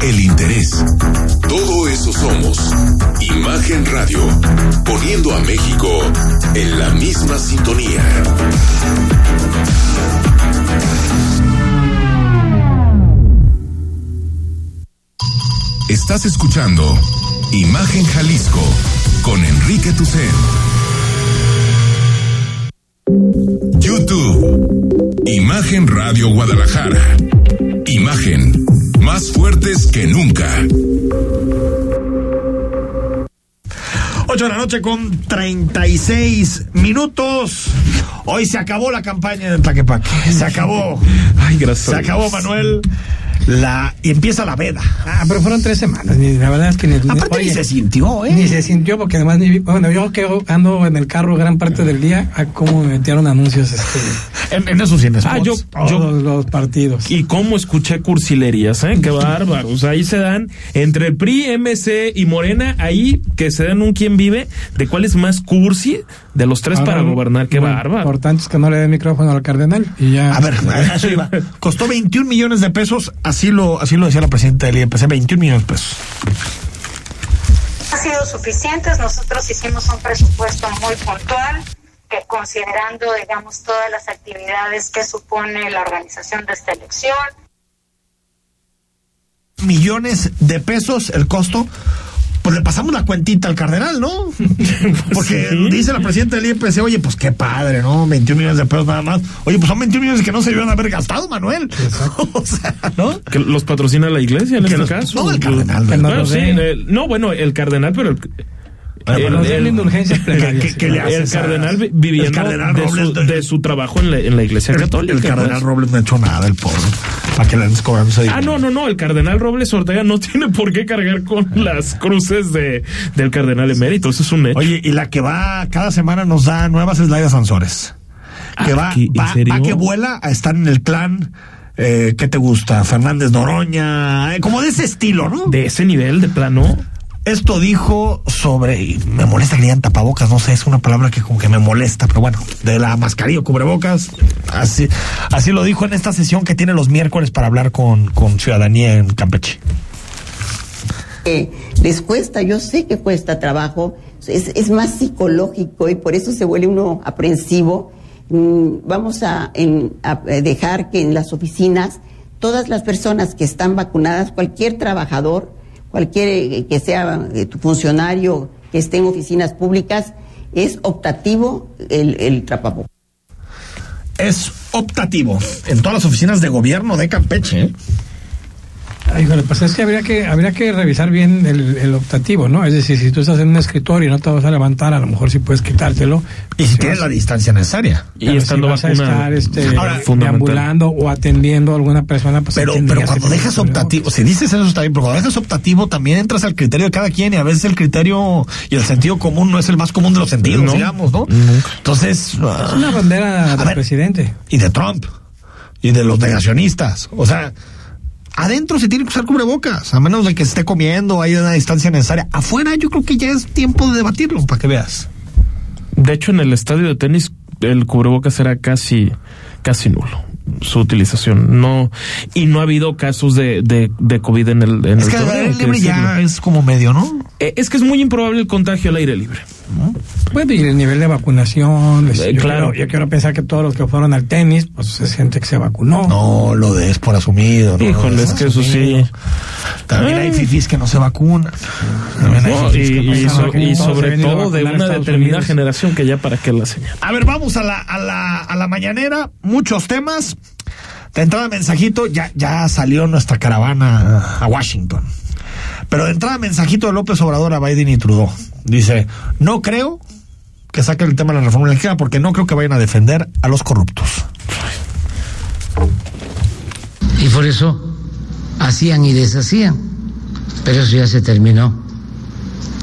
el interés. Todo eso somos. Imagen Radio, poniendo a México en la misma sintonía. Estás escuchando Imagen Jalisco con Enrique Tucen. YouTube. Imagen Radio Guadalajara. Imagen. Más fuertes que nunca. 8 de la noche con 36 minutos. Hoy se acabó la campaña de Tlaquepaque. Se acabó. Ay, gracias. Se acabó, Manuel. La, y empieza la veda. Ah, pero fueron tres semanas. La verdad es que ni, Aparte ni se sintió, ¿eh? Ni se sintió porque además, ni, bueno, yo que ando en el carro gran parte del día, a cómo me metieron anuncios este, En, en esos cines. Ah, yo, todos yo los partidos. y cómo escuché cursilerías, ¿eh? Qué bárbaros. Ahí se dan entre el PRI, MC y Morena, ahí que se dan un quién vive de cuál es más cursi de los tres Ahora, para gobernar. Qué lo bárbaro. importante es que no le dé micrófono al cardenal. Y ya. A ver, a eso iba. Costó 21 millones de pesos, así lo, así lo decía la presidenta del IEPC, 21 millones de pesos. han sido suficientes. Nosotros hicimos un presupuesto muy puntual que considerando, digamos, todas las actividades que supone la organización de esta elección, Millones de pesos el costo. Pues le pasamos la cuentita al cardenal, ¿no? Porque Sí. dice la presidenta del IEPC, oye, pues qué padre, ¿no? 21 millones de pesos nada más. Oye, pues son 21 millones que no se debieron haber gastado, Manuel. o sea, ¿no? Que los patrocina la iglesia en Que este los- caso. no, el cardenal, Bueno, ¿verdad? sí, el- no, bueno, el cardenal, pero el, Indulgencias plenarias. ¿Qué- qué le hace el cardenal vi- viviendo el cardenal de, su, Robles de- de su trabajo en la, en la iglesia El, católica. el cardenal pues. Robles no ha hecho nada, el pobre. Para que le Ah, no, no, no, el cardenal Robles Ortega no tiene por qué cargar con las cruces de, del cardenal emérito, eso es un hecho. Oye, y la que va cada semana nos da nuevas es Laida Sansores. Que Ah, va, ¿qué? ¿En va, serio? va que vuela a estar en el clan. Eh, ¿Qué te gusta? Fernández Noroña. eh, como de ese estilo, ¿no? De ese nivel de plano. Esto dijo sobre. y Me molesta que digan tapabocas, no sé, es una palabra que como que me molesta, pero bueno, de la mascarilla o cubrebocas. Así, así lo dijo en esta sesión que tiene los miércoles para hablar con, con ciudadanía en Campeche. Eh, les cuesta, yo sé que cuesta trabajo, es, es más psicológico y por eso se vuelve uno aprensivo. Mm, vamos a, en- a, eh, dejar que en las oficinas todas las personas que están vacunadas, cualquier trabajador, cualquier que sea eh, tu funcionario que esté en oficinas públicas, es optativo el, el. Es optativo en todas las oficinas de gobierno de Campeche. ¿eh? Ay, híjole, pues es que habría que habría que revisar bien el, el optativo, ¿no? Es decir, si tú estás en un escritorio y no te vas a levantar, a lo mejor sí puedes quitártelo. Y si tienes la distancia necesaria. Y Pero estando si vas a estar este, Ahora, deambulando o atendiendo a alguna persona, pues Pero, pero cuando que dejas optativo, si dices eso está bien, pero cuando dejas optativo también entras al criterio de cada quien y a veces el criterio y el sentido común no es el más común de los sentidos, No. digamos, ¿no? Entonces, Es ah, una bandera A del ver. presidente. y de Trump y de los negacionistas, o sea, adentro se tiene que usar cubrebocas, a menos de que esté comiendo, hay una distancia necesaria. Afuera yo creo que ya es tiempo de debatirlo para que veas. De hecho, en el estadio de tenis, el cubrebocas era casi, casi nulo. su utilización. No, y no ha habido casos de, de, de COVID en el, en Es el que al aire libre ya es como medio, ¿no? Eh, Es que es muy improbable el contagio al aire libre. Bueno, y el nivel de vacunación. Eh, yo claro. Quiero, yo quiero pensar que todos los que fueron al tenis, pues se siente que se vacunó. No lo des por asumido. ¿no? Híjole, es que eso sí. También hay Ay. fifís que no se vacunan. También hay No, y, fifís que no y se so- vacunan. y sobre todo de una determinada Unidos. generación que ya para qué la señal. A ver, vamos a la, a la, a la mañanera. Muchos temas. De entrada, mensajito. Ya, ya salió nuestra caravana a Washington. Pero de entrada, mensajito de López Obrador a Biden y Trudeau. Dice: No creo que saquen el tema de la reforma eléctrica porque no creo que vayan a defender a los corruptos. Y por eso hacían y deshacían. Pero eso ya se terminó.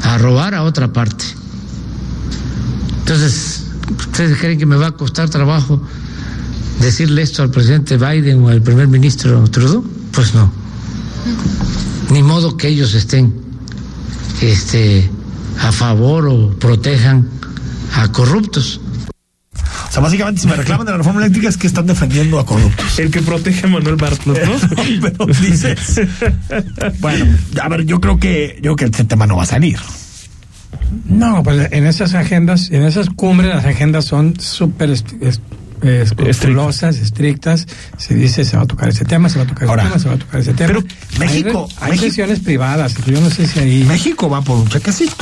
A robar a otra parte. Entonces, ¿ustedes creen que me va a costar trabajo decirle esto al presidente Biden o al primer ministro Trudeau? Pues no. Ni modo que ellos estén este, a favor o protejan a corruptos. O sea, básicamente, si me reclaman de la reforma eléctrica es que están defendiendo a corruptos. El que protege a Manuel Bartlett, ¿no? Pero dices. Bueno, a ver, yo creo que, yo creo que este tema no va a salir. No, pues en esas agendas, en esas cumbres, las agendas son súper escrupulosas, estrictas. Se dice, se va a tocar ese tema, se va a tocar Ahora, ese tema, se va a tocar ese tema. pero México- hay, sesiones privadas. Yo no sé si ahí. México va por un chequecito.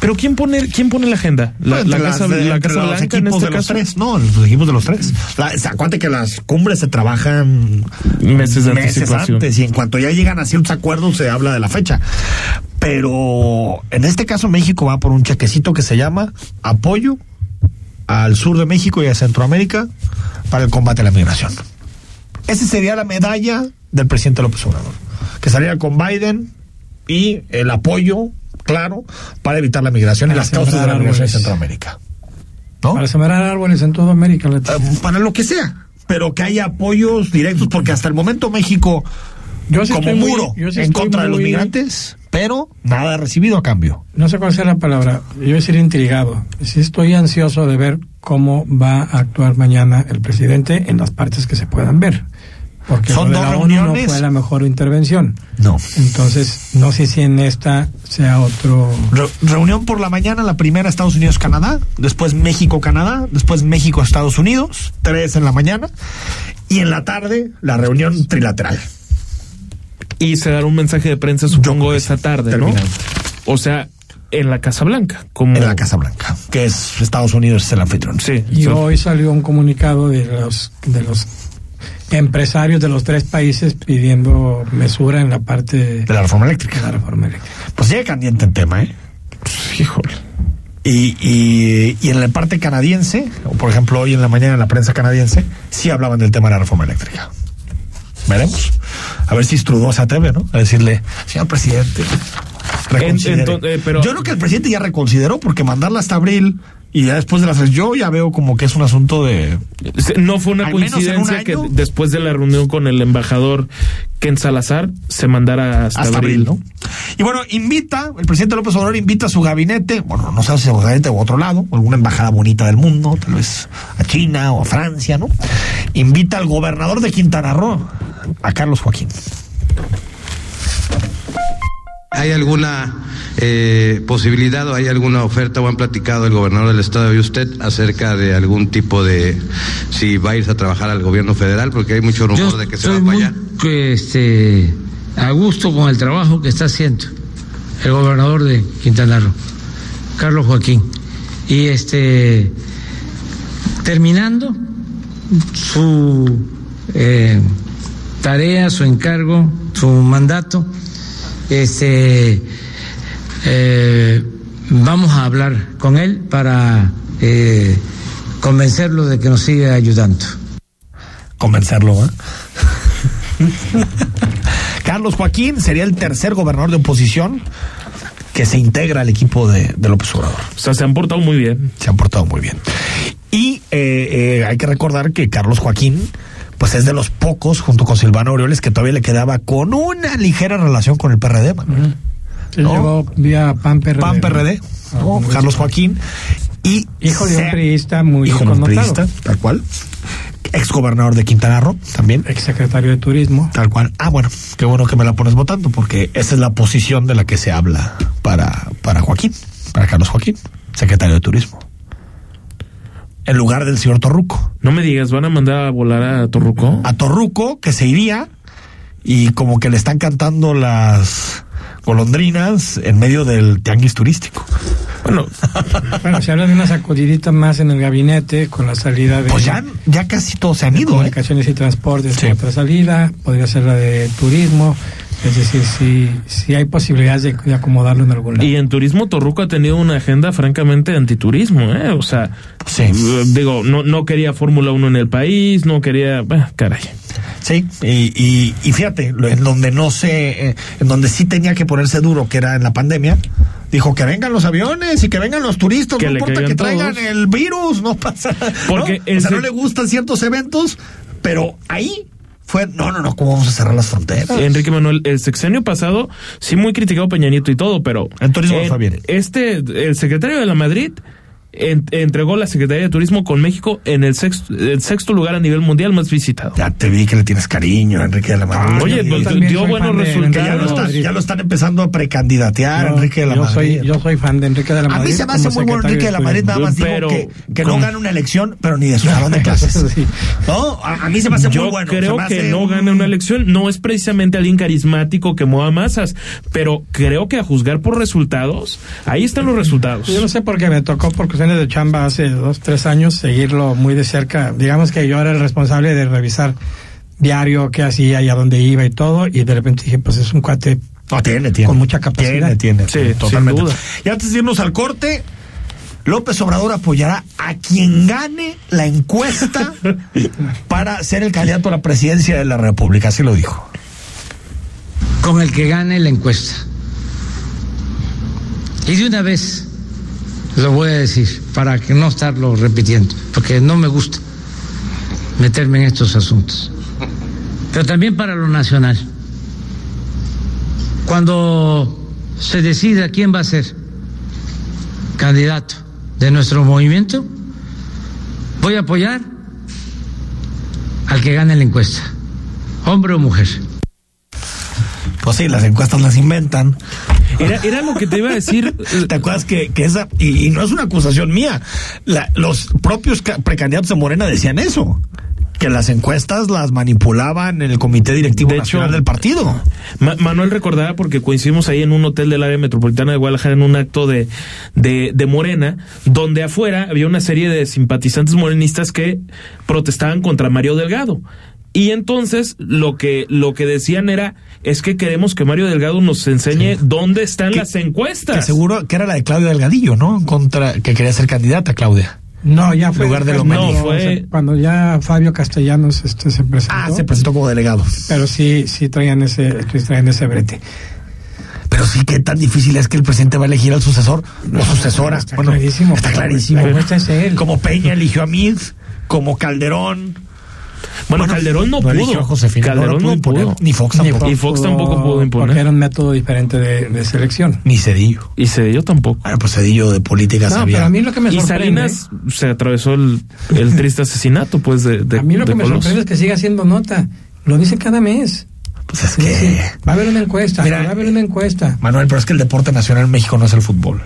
Pero ¿quién pone, quién pone la agenda? La, Entre la las Casa, de- la casa los Blanca en equipos este de los caso. tres, no, los equipos de los tres. La, o sea, acuérdate que las cumbres se trabajan Meses de anticipación. antes y en cuanto ya llegan a ciertos acuerdos se habla de la fecha. Pero en este caso México va por un chequecito que se llama apoyo al sur de México y a Centroamérica para el combate a la migración. Esa sería la medalla del presidente López Obrador, que saliera con Biden y el apoyo claro para evitar la migración y las causas de la migración en. Centroamérica. ¿no? Para sembrar árboles en toda América Latina. Eh, para lo que sea, pero que haya apoyos directos, porque hasta el momento México Yo sí como estoy muy- muro yo sí en contra de los migrantes, pero nada recibido a cambio. No sé cuál sea la palabra. Yo voy a decir intrigado. Sí estoy ansioso de ver cómo va a actuar mañana el presidente en las partes que se puedan ver. Porque Son lo de dos la ONU no fue la mejor intervención. No. Entonces, no sé si en esta sea otro... Re- reunión por la mañana, la primera Estados Unidos-Canadá, después México-Canadá, después México-Estados Unidos, tres en la mañana, y en la tarde la reunión trilateral. Y se dará un mensaje de prensa, supongo, esa tarde, ¿no? O sea, en la Casa Blanca. Como... En la Casa Blanca, que es Estados Unidos, es el anfitrión. Sí. Y hoy salió un comunicado de los de los empresarios de los tres países pidiendo mesura en la parte De la reforma eléctrica. de la reforma eléctrica. Pues sigue caliente el tema, ¿eh? Híjole. Y, y, y en la parte canadiense, o por ejemplo hoy en la mañana en la prensa canadiense, sí hablaban del tema de la reforma eléctrica. Veremos. A ver si Trudeau se atreve, ¿no? A decirle, señor presidente, reconsidere". En- ento- eh, pero- Yo creo que el presidente ya reconsideró porque mandarla hasta abril y ya después de las yo ya veo como que es un asunto de No fue una un coincidencia que después de la reunión con el embajador Ken Salazar se mandara hasta, hasta abril, ¿no? Y bueno, invita, el presidente López Obrador invita a su gabinete, bueno, no sé si a su gabinete o otro lado, alguna embajada bonita del mundo, tal vez a China o a Francia, ¿no? Invita al gobernador de Quintana Roo, a Carlos Joaquín. ¿Hay alguna eh, posibilidad o hay alguna oferta o han platicado el gobernador del estado y usted acerca de algún tipo de si va a irse a trabajar al gobierno federal? Porque hay mucho rumor Yo de que se va para muy allá. que, este, a gusto con el trabajo que está haciendo el gobernador de Quintana Roo, Carlos Joaquín. Y este terminando su eh, tarea, su encargo, su mandato, este eh, vamos a hablar con él para eh, convencerlo de que nos siga ayudando. Convencerlo, ¿eh? Carlos Joaquín sería el tercer gobernador de oposición que se integra al equipo de, de López Obrador. O sea, se han portado muy bien. Se han portado muy bien. Y eh, eh, hay que recordar que Carlos Joaquín, pues es de los pocos, junto con Silvano Aureoles, que todavía le quedaba con una ligera relación con el PRD, Manuel. Él ¿No? llegó vía PAN PRD. PAN PRD, Ah, ¿no? muy Carlos. Joaquín. Y Hijo de un priista muy hijo de un connotado. priista, tal cual. exgobernador de Quintana Roo, también. Exsecretario de Turismo. Tal cual. Ah, bueno, qué bueno que me la pones votando, porque esa es la posición de la que se habla para, para Joaquín, para Carlos Joaquín, secretario de Turismo. En lugar del señor Torruco. No me digas, ¿van a mandar a volar a Torruco? A Torruco, que se iría, y como que le están cantando las golondrinas en medio del tianguis turístico. Bueno, Bueno, se habla de una sacudidita más en el gabinete con la salida de. Pues ya, ya casi todos se han ido, ¿eh? Comunicaciones y transportes, otra salida, podría ser la de turismo. Es decir, si, si hay posibilidades de, de acomodarlo en algún lado. Y en turismo Torruco ha tenido una agenda francamente antiturismo, ¿eh? O sea, eh, digo, no, no quería Fórmula 1 en el país, no quería, bah, caray. Sí, y, y, y fíjate, lo- en donde no se, eh, en donde sí tenía que ponerse duro, que era en la pandemia, dijo que vengan los aviones y que vengan los turistas, Que no le importa que traigan todos. el virus, no pasa. Porque ¿no? el O sea, se- no le gustan ciertos eventos, pero ahí fue, no, no, no, ¿cómo vamos a cerrar las fronteras? Enrique Manuel, el sexenio pasado, sí muy criticado Peña Nieto y todo, pero... En turismo. Este, el secretario de la Madrid en- entregó la Secretaría de Turismo con México en el sexto, el sexto lugar a nivel mundial más visitado. Ya te vi que le tienes cariño, Enrique de la Madrid. Oye, pues, dio buenos ya resultados. lo, ya lo están empezando a precandidatear, Yo- Enrique de la yo Madrid. Soy, yo soy fan de Enrique de la A Madrid. mí se me hace muy bueno Enrique de la Madrid, nada más digo Pero, que, que no gana una elección, pero ni de su salón de clases. Sí. No, a, a mí se me hace Yo muy bueno. se creo que no un- gana una elección. No es precisamente alguien carismático que mueva masas, pero creo que a juzgar por resultados, ahí están los resultados. Yo no sé por qué me tocó por cuestiones de chamba hace dos, tres años seguirlo muy de cerca. Digamos que yo era el responsable de revisar diario qué hacía y a dónde iba y todo, y de repente dije, pues es un cuate No, tiene, tiene. con mucha capacidad. Tiene, tiene. Sí, totalmente. sin duda. Y antes de irnos al corte, López Obrador apoyará a quien gane la encuesta para ser el candidato a la presidencia de la República. Así lo dijo. con el que gane la encuesta. Y de una vez lo voy a decir, para que no estarlo repitiendo, porque no me gusta meterme en estos asuntos. Pero también para lo nacional. Cuando se decida quién va a ser candidato de nuestro movimiento, voy a apoyar al que gane la encuesta, hombre o mujer. Pues sí, las encuestas las inventan. Era, era lo que te iba a decir. ¿Te acuerdas que, que esa, y, y no es una acusación mía, la- los propios ca- precandidatos de Morena decían eso, que las encuestas las manipulaban en el Comité Directivo De Nacional hecho, del partido. Ma- Manuel recordaba porque coincidimos ahí en un hotel del área metropolitana de Guadalajara en un acto de, de, de Morena, donde afuera había una serie de simpatizantes morenistas que protestaban contra Mario Delgado. Y entonces lo que, lo que decían era, es que queremos que Mario Delgado nos enseñe dónde están Que- las encuestas. Que seguro que era la de Claudia Delgadillo, ¿no? Contra, que quería ser candidata, Claudia. No, ya fue. Lugar de Lomelí. No, fue- Cuando ya Fabio Castellanos este, se presentó. Ah, se presentó como delegado. Pero sí, sí traían ese, sí traían ese brete. Pero sí, qué tan difícil es que el presidente va a elegir al sucesor o sucesora. está bueno, clarísimo. Está clarísimo. Él. Como Peña eligió a Mid, como Calderón. Bueno, Calderón no, pudo. Josefina, Calderón no imponer. pudo. Ni Fox Ni tampoco. Y Fox tampoco pudo imponer. Porque era un método diferente de, de selección. Ni Cedillo. Y Cedillo tampoco. Bueno, pues Cedillo de política No, sabía. pero a mí lo que me y sorprende. Salinas se atravesó el, el triste asesinato, pues, de, de a mí lo de que me sorprende es que siga haciendo nota. Lo dice cada mes. Pues es que. va a haber una encuesta. Mira, va a haber una encuesta. Manuel, pero es que el deporte nacional en México no es el fútbol.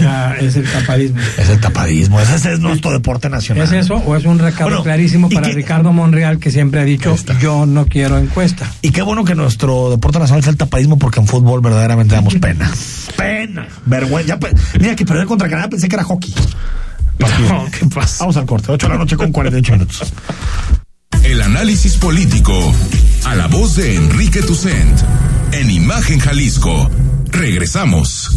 Ya, es el tapadismo. Es el tapadismo. Ese es nuestro deporte nacional. ¿Es eso o es un recado Bueno, clarísimo ¿y para qué- Ricardo Monreal que siempre ha dicho yo no quiero encuesta? Y qué bueno que nuestro deporte nacional sea el tapadismo porque en fútbol verdaderamente damos pena. Pena. Vergüenza. Pe- Mira que perder contra Canadá pensé que era hockey. No, ¿qué pasa? Vamos al corte. 8 de la noche con 48 minutos. El análisis político. A la voz de Enrique Tucent. En Imagen Jalisco. Regresamos.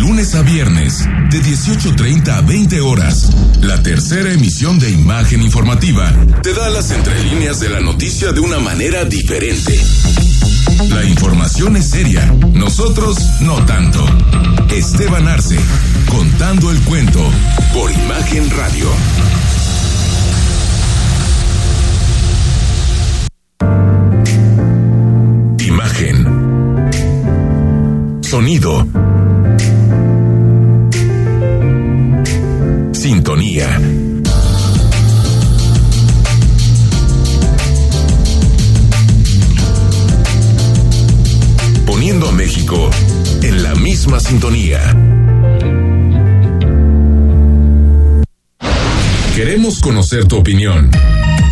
Lunes a viernes, de 18.30 a 20 horas, la tercera emisión de Imagen Informativa te da las entrelíneas de la noticia de una manera diferente. La información es seria, nosotros no tanto. Esteban Arce, contando el cuento por Imagen Radio. Imagen. Sonido. Sintonía. Poniendo a México en la misma sintonía. Queremos conocer tu opinión.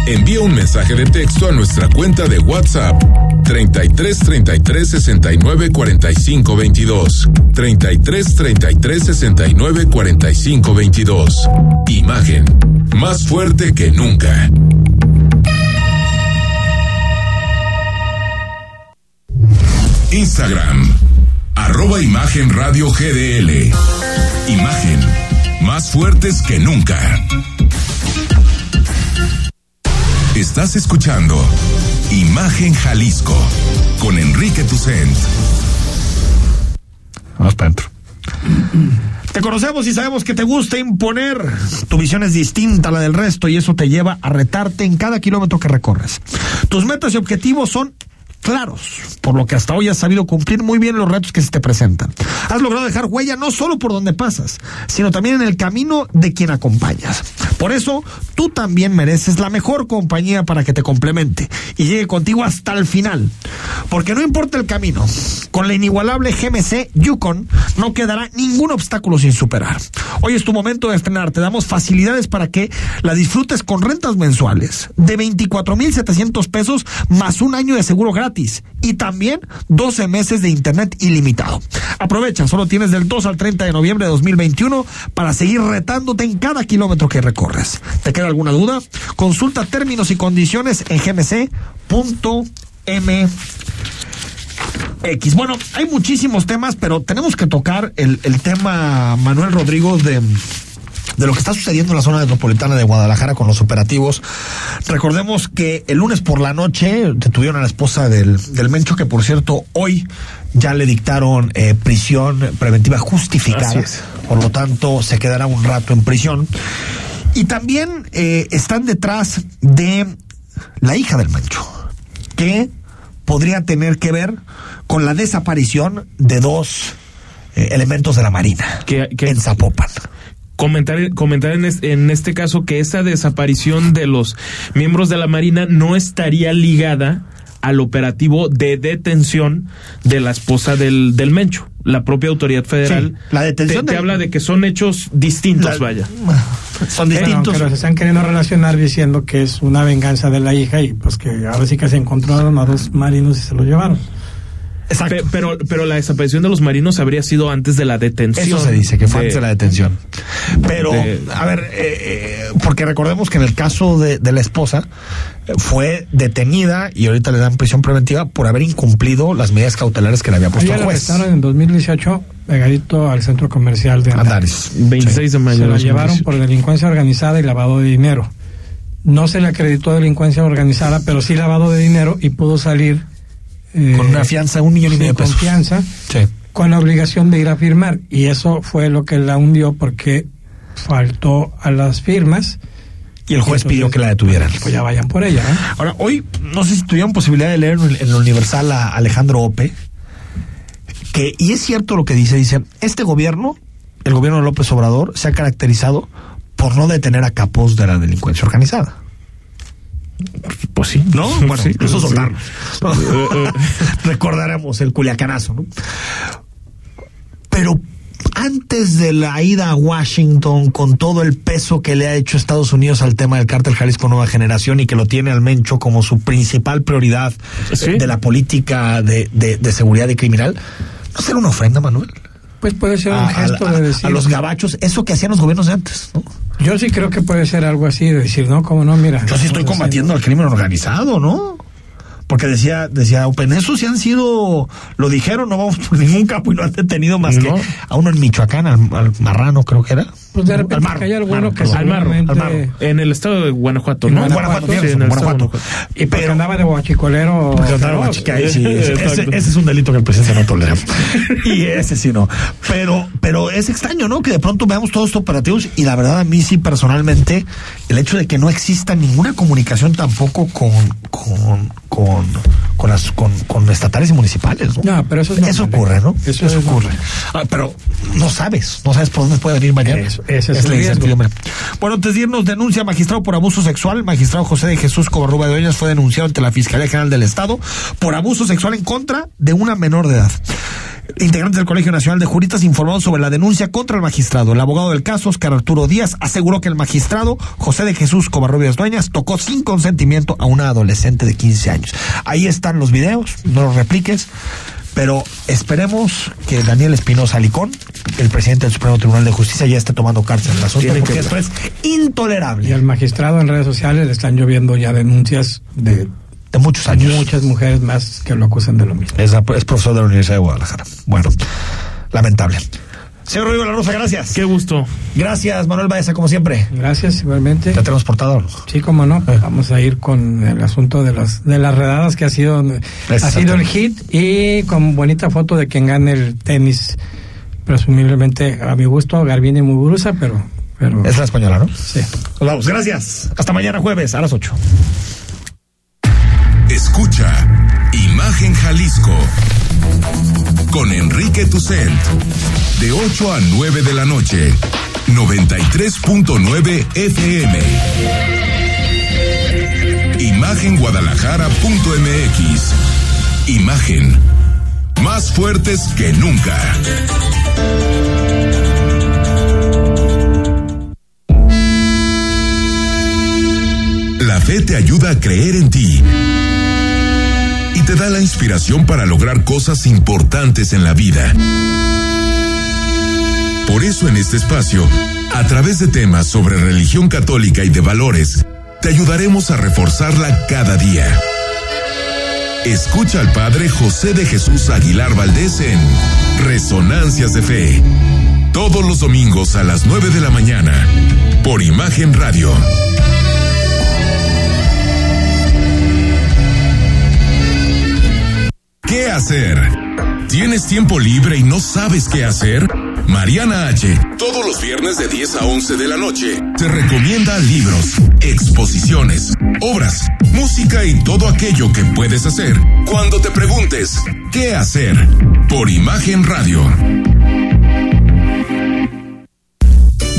Envía un mensaje de texto a nuestra cuenta de WhatsApp 33 33 69 45 22 33 33 69 45 22 Imagen más fuerte que nunca. Instagram arroba Imagen Radio GDL Imagen más fuertes que nunca. Estás escuchando Imagen Jalisco con Enrique Tucent. Vamos para adentro. Te conocemos y sabemos que te gusta imponer. Tu visión es distinta a la del resto y eso te lleva a retarte en cada kilómetro que recorres. Tus metas y objetivos son claros, por lo que hasta hoy has sabido cumplir muy bien los retos que se te presentan. Has logrado dejar huella no solo por donde pasas, sino también en el camino de quien acompañas. Por eso, tú también mereces la mejor compañía para que te complemente y llegue contigo hasta el final. Porque no importa el camino, con la inigualable GMC Yukon no quedará ningún obstáculo sin superar. Hoy es tu momento de estrenar, te damos facilidades para que la disfrutes con rentas mensuales de 24.700 pesos más un año de seguro gratis y también 12 meses de internet ilimitado. Aprovecha, solo tienes del 2 al 30 de noviembre de 2021 para seguir retándote en cada kilómetro que recorres. ¿Te queda alguna duda? Consulta términos y condiciones en gmc.mx. Bueno, hay muchísimos temas, pero tenemos que tocar el, el tema, Manuel Rodrigo, de de lo que está sucediendo en la zona metropolitana de Guadalajara con los operativos. Recordemos que el lunes por la noche detuvieron a la esposa del, del Mencho, que por cierto hoy ya le dictaron eh, prisión preventiva justificada. Por lo tanto, se quedará un rato en prisión. Y también eh, están detrás de la hija del Mencho, que podría tener que ver con la desaparición de dos eh, elementos de la Marina que, que, en Zapopan comentar, comentar en, este, en este caso que esa desaparición de los miembros de la Marina no estaría ligada al operativo de detención de la esposa del, del Mencho. La propia autoridad federal Sí, la detención te, habla de que son hechos distintos, vaya. Son Bueno, distintos. pero se están queriendo relacionar diciendo que es una venganza de la hija y pues que ahora sí que se encontraron a dos marinos y se los llevaron. Pe- Pero, pero la desaparición de los marinos habría sido antes de la detención. Eso se dice, que fue de- antes de la detención. Pero, de- a ver, eh, eh, porque recordemos que en el caso de, de la esposa eh, fue detenida y ahorita le dan prisión preventiva por haber incumplido las medidas cautelares que le había puesto el la juez. arrestaron en 2018 pegadito al centro comercial de Andares. 26 de mayo Se la 2018. llevaron por delincuencia organizada y lavado de dinero. No se le acreditó delincuencia organizada, pero sí lavado de dinero y pudo salir eh, Con una fianza de un millón y medio de pesos. confianza, Sí. con la obligación de ir a firmar. Y eso fue lo que la hundió porque faltó a las firmas. Y el juez pidió que la detuvieran. Pues ya vayan por ella. ¿eh? Ahora, hoy, no sé si tuvieron posibilidad de leer en el- en el Universal a Alejandro Ope, que, y es cierto lo que dice, dice, este gobierno, el gobierno de López Obrador, se ha caracterizado por no detener a capos de la delincuencia organizada. Pues sí. ¿No? Bueno, Sí, eso sí. soltarnos. Recordaremos el culiacanazo, ¿no? Pero antes de la ida a Washington, con todo el peso que le ha hecho Estados Unidos al tema del cártel Jalisco Nueva Generación y que lo tiene al Mencho como su principal prioridad Sí. eh, de la política de, de- de seguridad y criminal, ¿no será una ofrenda, Manuel? Pues puede ser un A, gesto a- de decir. a los gabachos, eso que hacían los gobiernos de antes, ¿no? Yo sí creo que puede ser algo así, de decir, no, como no, mira. Yo sí estoy combatiendo al crimen organizado, ¿no? Porque decía, decía Open, esos sí han sido, lo dijeron, no vamos por ningún campo y no han detenido más No. que a uno en Michoacán, al, al marrano creo que era. Pues de repente que hay alguno que. Al marro. En el estado de Guanajuato, En ¿no? Guanajuato, tienes Sí, en el estado Guanajuato. Y porque andaba de guachicolero. Andaba sí, ese, ese- Exacto. ese es un delito que el presidente no tolera. y ese sí no. Pero, pero es extraño, ¿no? Que de pronto veamos todos estos operativos y la verdad a mí sí personalmente el hecho de que no exista ninguna comunicación tampoco con, con, con, con las, con, con estatales y municipales, ¿no? No, pero eso es Eso normal, ocurre, ¿eh? ¿no? Eso Eso, es ocurre. Ah, pero no sabes, no sabes por dónde puede venir mañana. Eso- ese es el la riesgo. incertidumbre. Bueno, antes de irnos, denuncia magistrado por abuso sexual. Magistrado José de Jesús Covarruba de Dueñas fue denunciado ante la Fiscalía General del Estado por abuso sexual en contra de una menor de edad. Integrantes del Colegio Nacional de Juristas informaron sobre la denuncia contra el magistrado. El abogado del caso, Oscar Arturo Díaz, aseguró que el magistrado José de Jesús Covarrubias Dueñas tocó sin consentimiento a una adolescente de 15 años. Ahí están los videos, no los repliques. Pero esperemos que Daniel Espinosa Licón, el presidente del Supremo Tribunal de Justicia, ya esté tomando cárcel en el asunto, Tiene porque que- esto es Y intolerable. al magistrado en redes sociales le están lloviendo ya denuncias de De muchos años. muchas mujeres más que lo acusan de lo mismo. Es, es profesor de la Universidad de Guadalajara. Bueno, lamentable. Señor Rodrigo La Rosa, gracias. Qué gusto. Gracias, Manuel Baeza, como siempre. Gracias, igualmente. Ya tenemos portador. Sí, como no, pues vamos a ir con el asunto de las de las redadas que ha sido ha sido el hit y con bonita foto de quien gane el tenis, presumiblemente a mi gusto Garbini Muguruza, pero pero Es la española, ¿no? sí. Nos vamos, gracias. Hasta mañana jueves a las 8. Escucha Imagen Jalisco con Enrique Tucent de 8 a 9 de la noche. 93.9 FM Imagenguadalajara.mx Imagen. Más fuertes que nunca. La fe te ayuda a creer en ti. Y te da la inspiración para lograr cosas importantes en la vida. Por eso en este espacio, a través de temas sobre religión católica y de valores, te ayudaremos a reforzarla cada día. Escucha al Padre José de Jesús Aguilar Valdés en Resonancias de Fe, todos los domingos a las 9 de la mañana, por Imagen Radio. ¿Qué hacer? ¿Tienes tiempo libre y no sabes qué hacer? Mariana H. Todos los viernes de 10 a 11 de la noche te recomienda libros, exposiciones, obras, música y todo aquello que puedes hacer cuando te preguntes ¿qué hacer? Por Imagen Radio.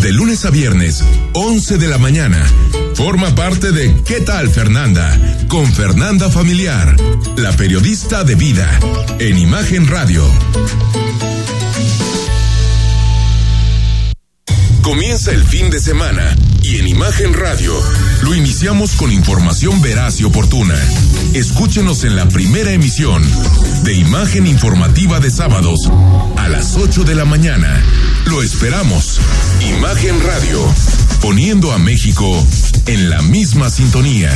De lunes a viernes, 11 de la mañana. Forma parte de ¿Qué tal Fernanda? Con Fernanda Familiar, la periodista de vida, en Imagen Radio. Comienza el fin de semana y en Imagen Radio lo iniciamos con información veraz y oportuna. Escúchenos en la primera emisión de Imagen Informativa de sábados a las 8 de la mañana. Lo esperamos. Imagen Radio, poniendo a México en la misma sintonía.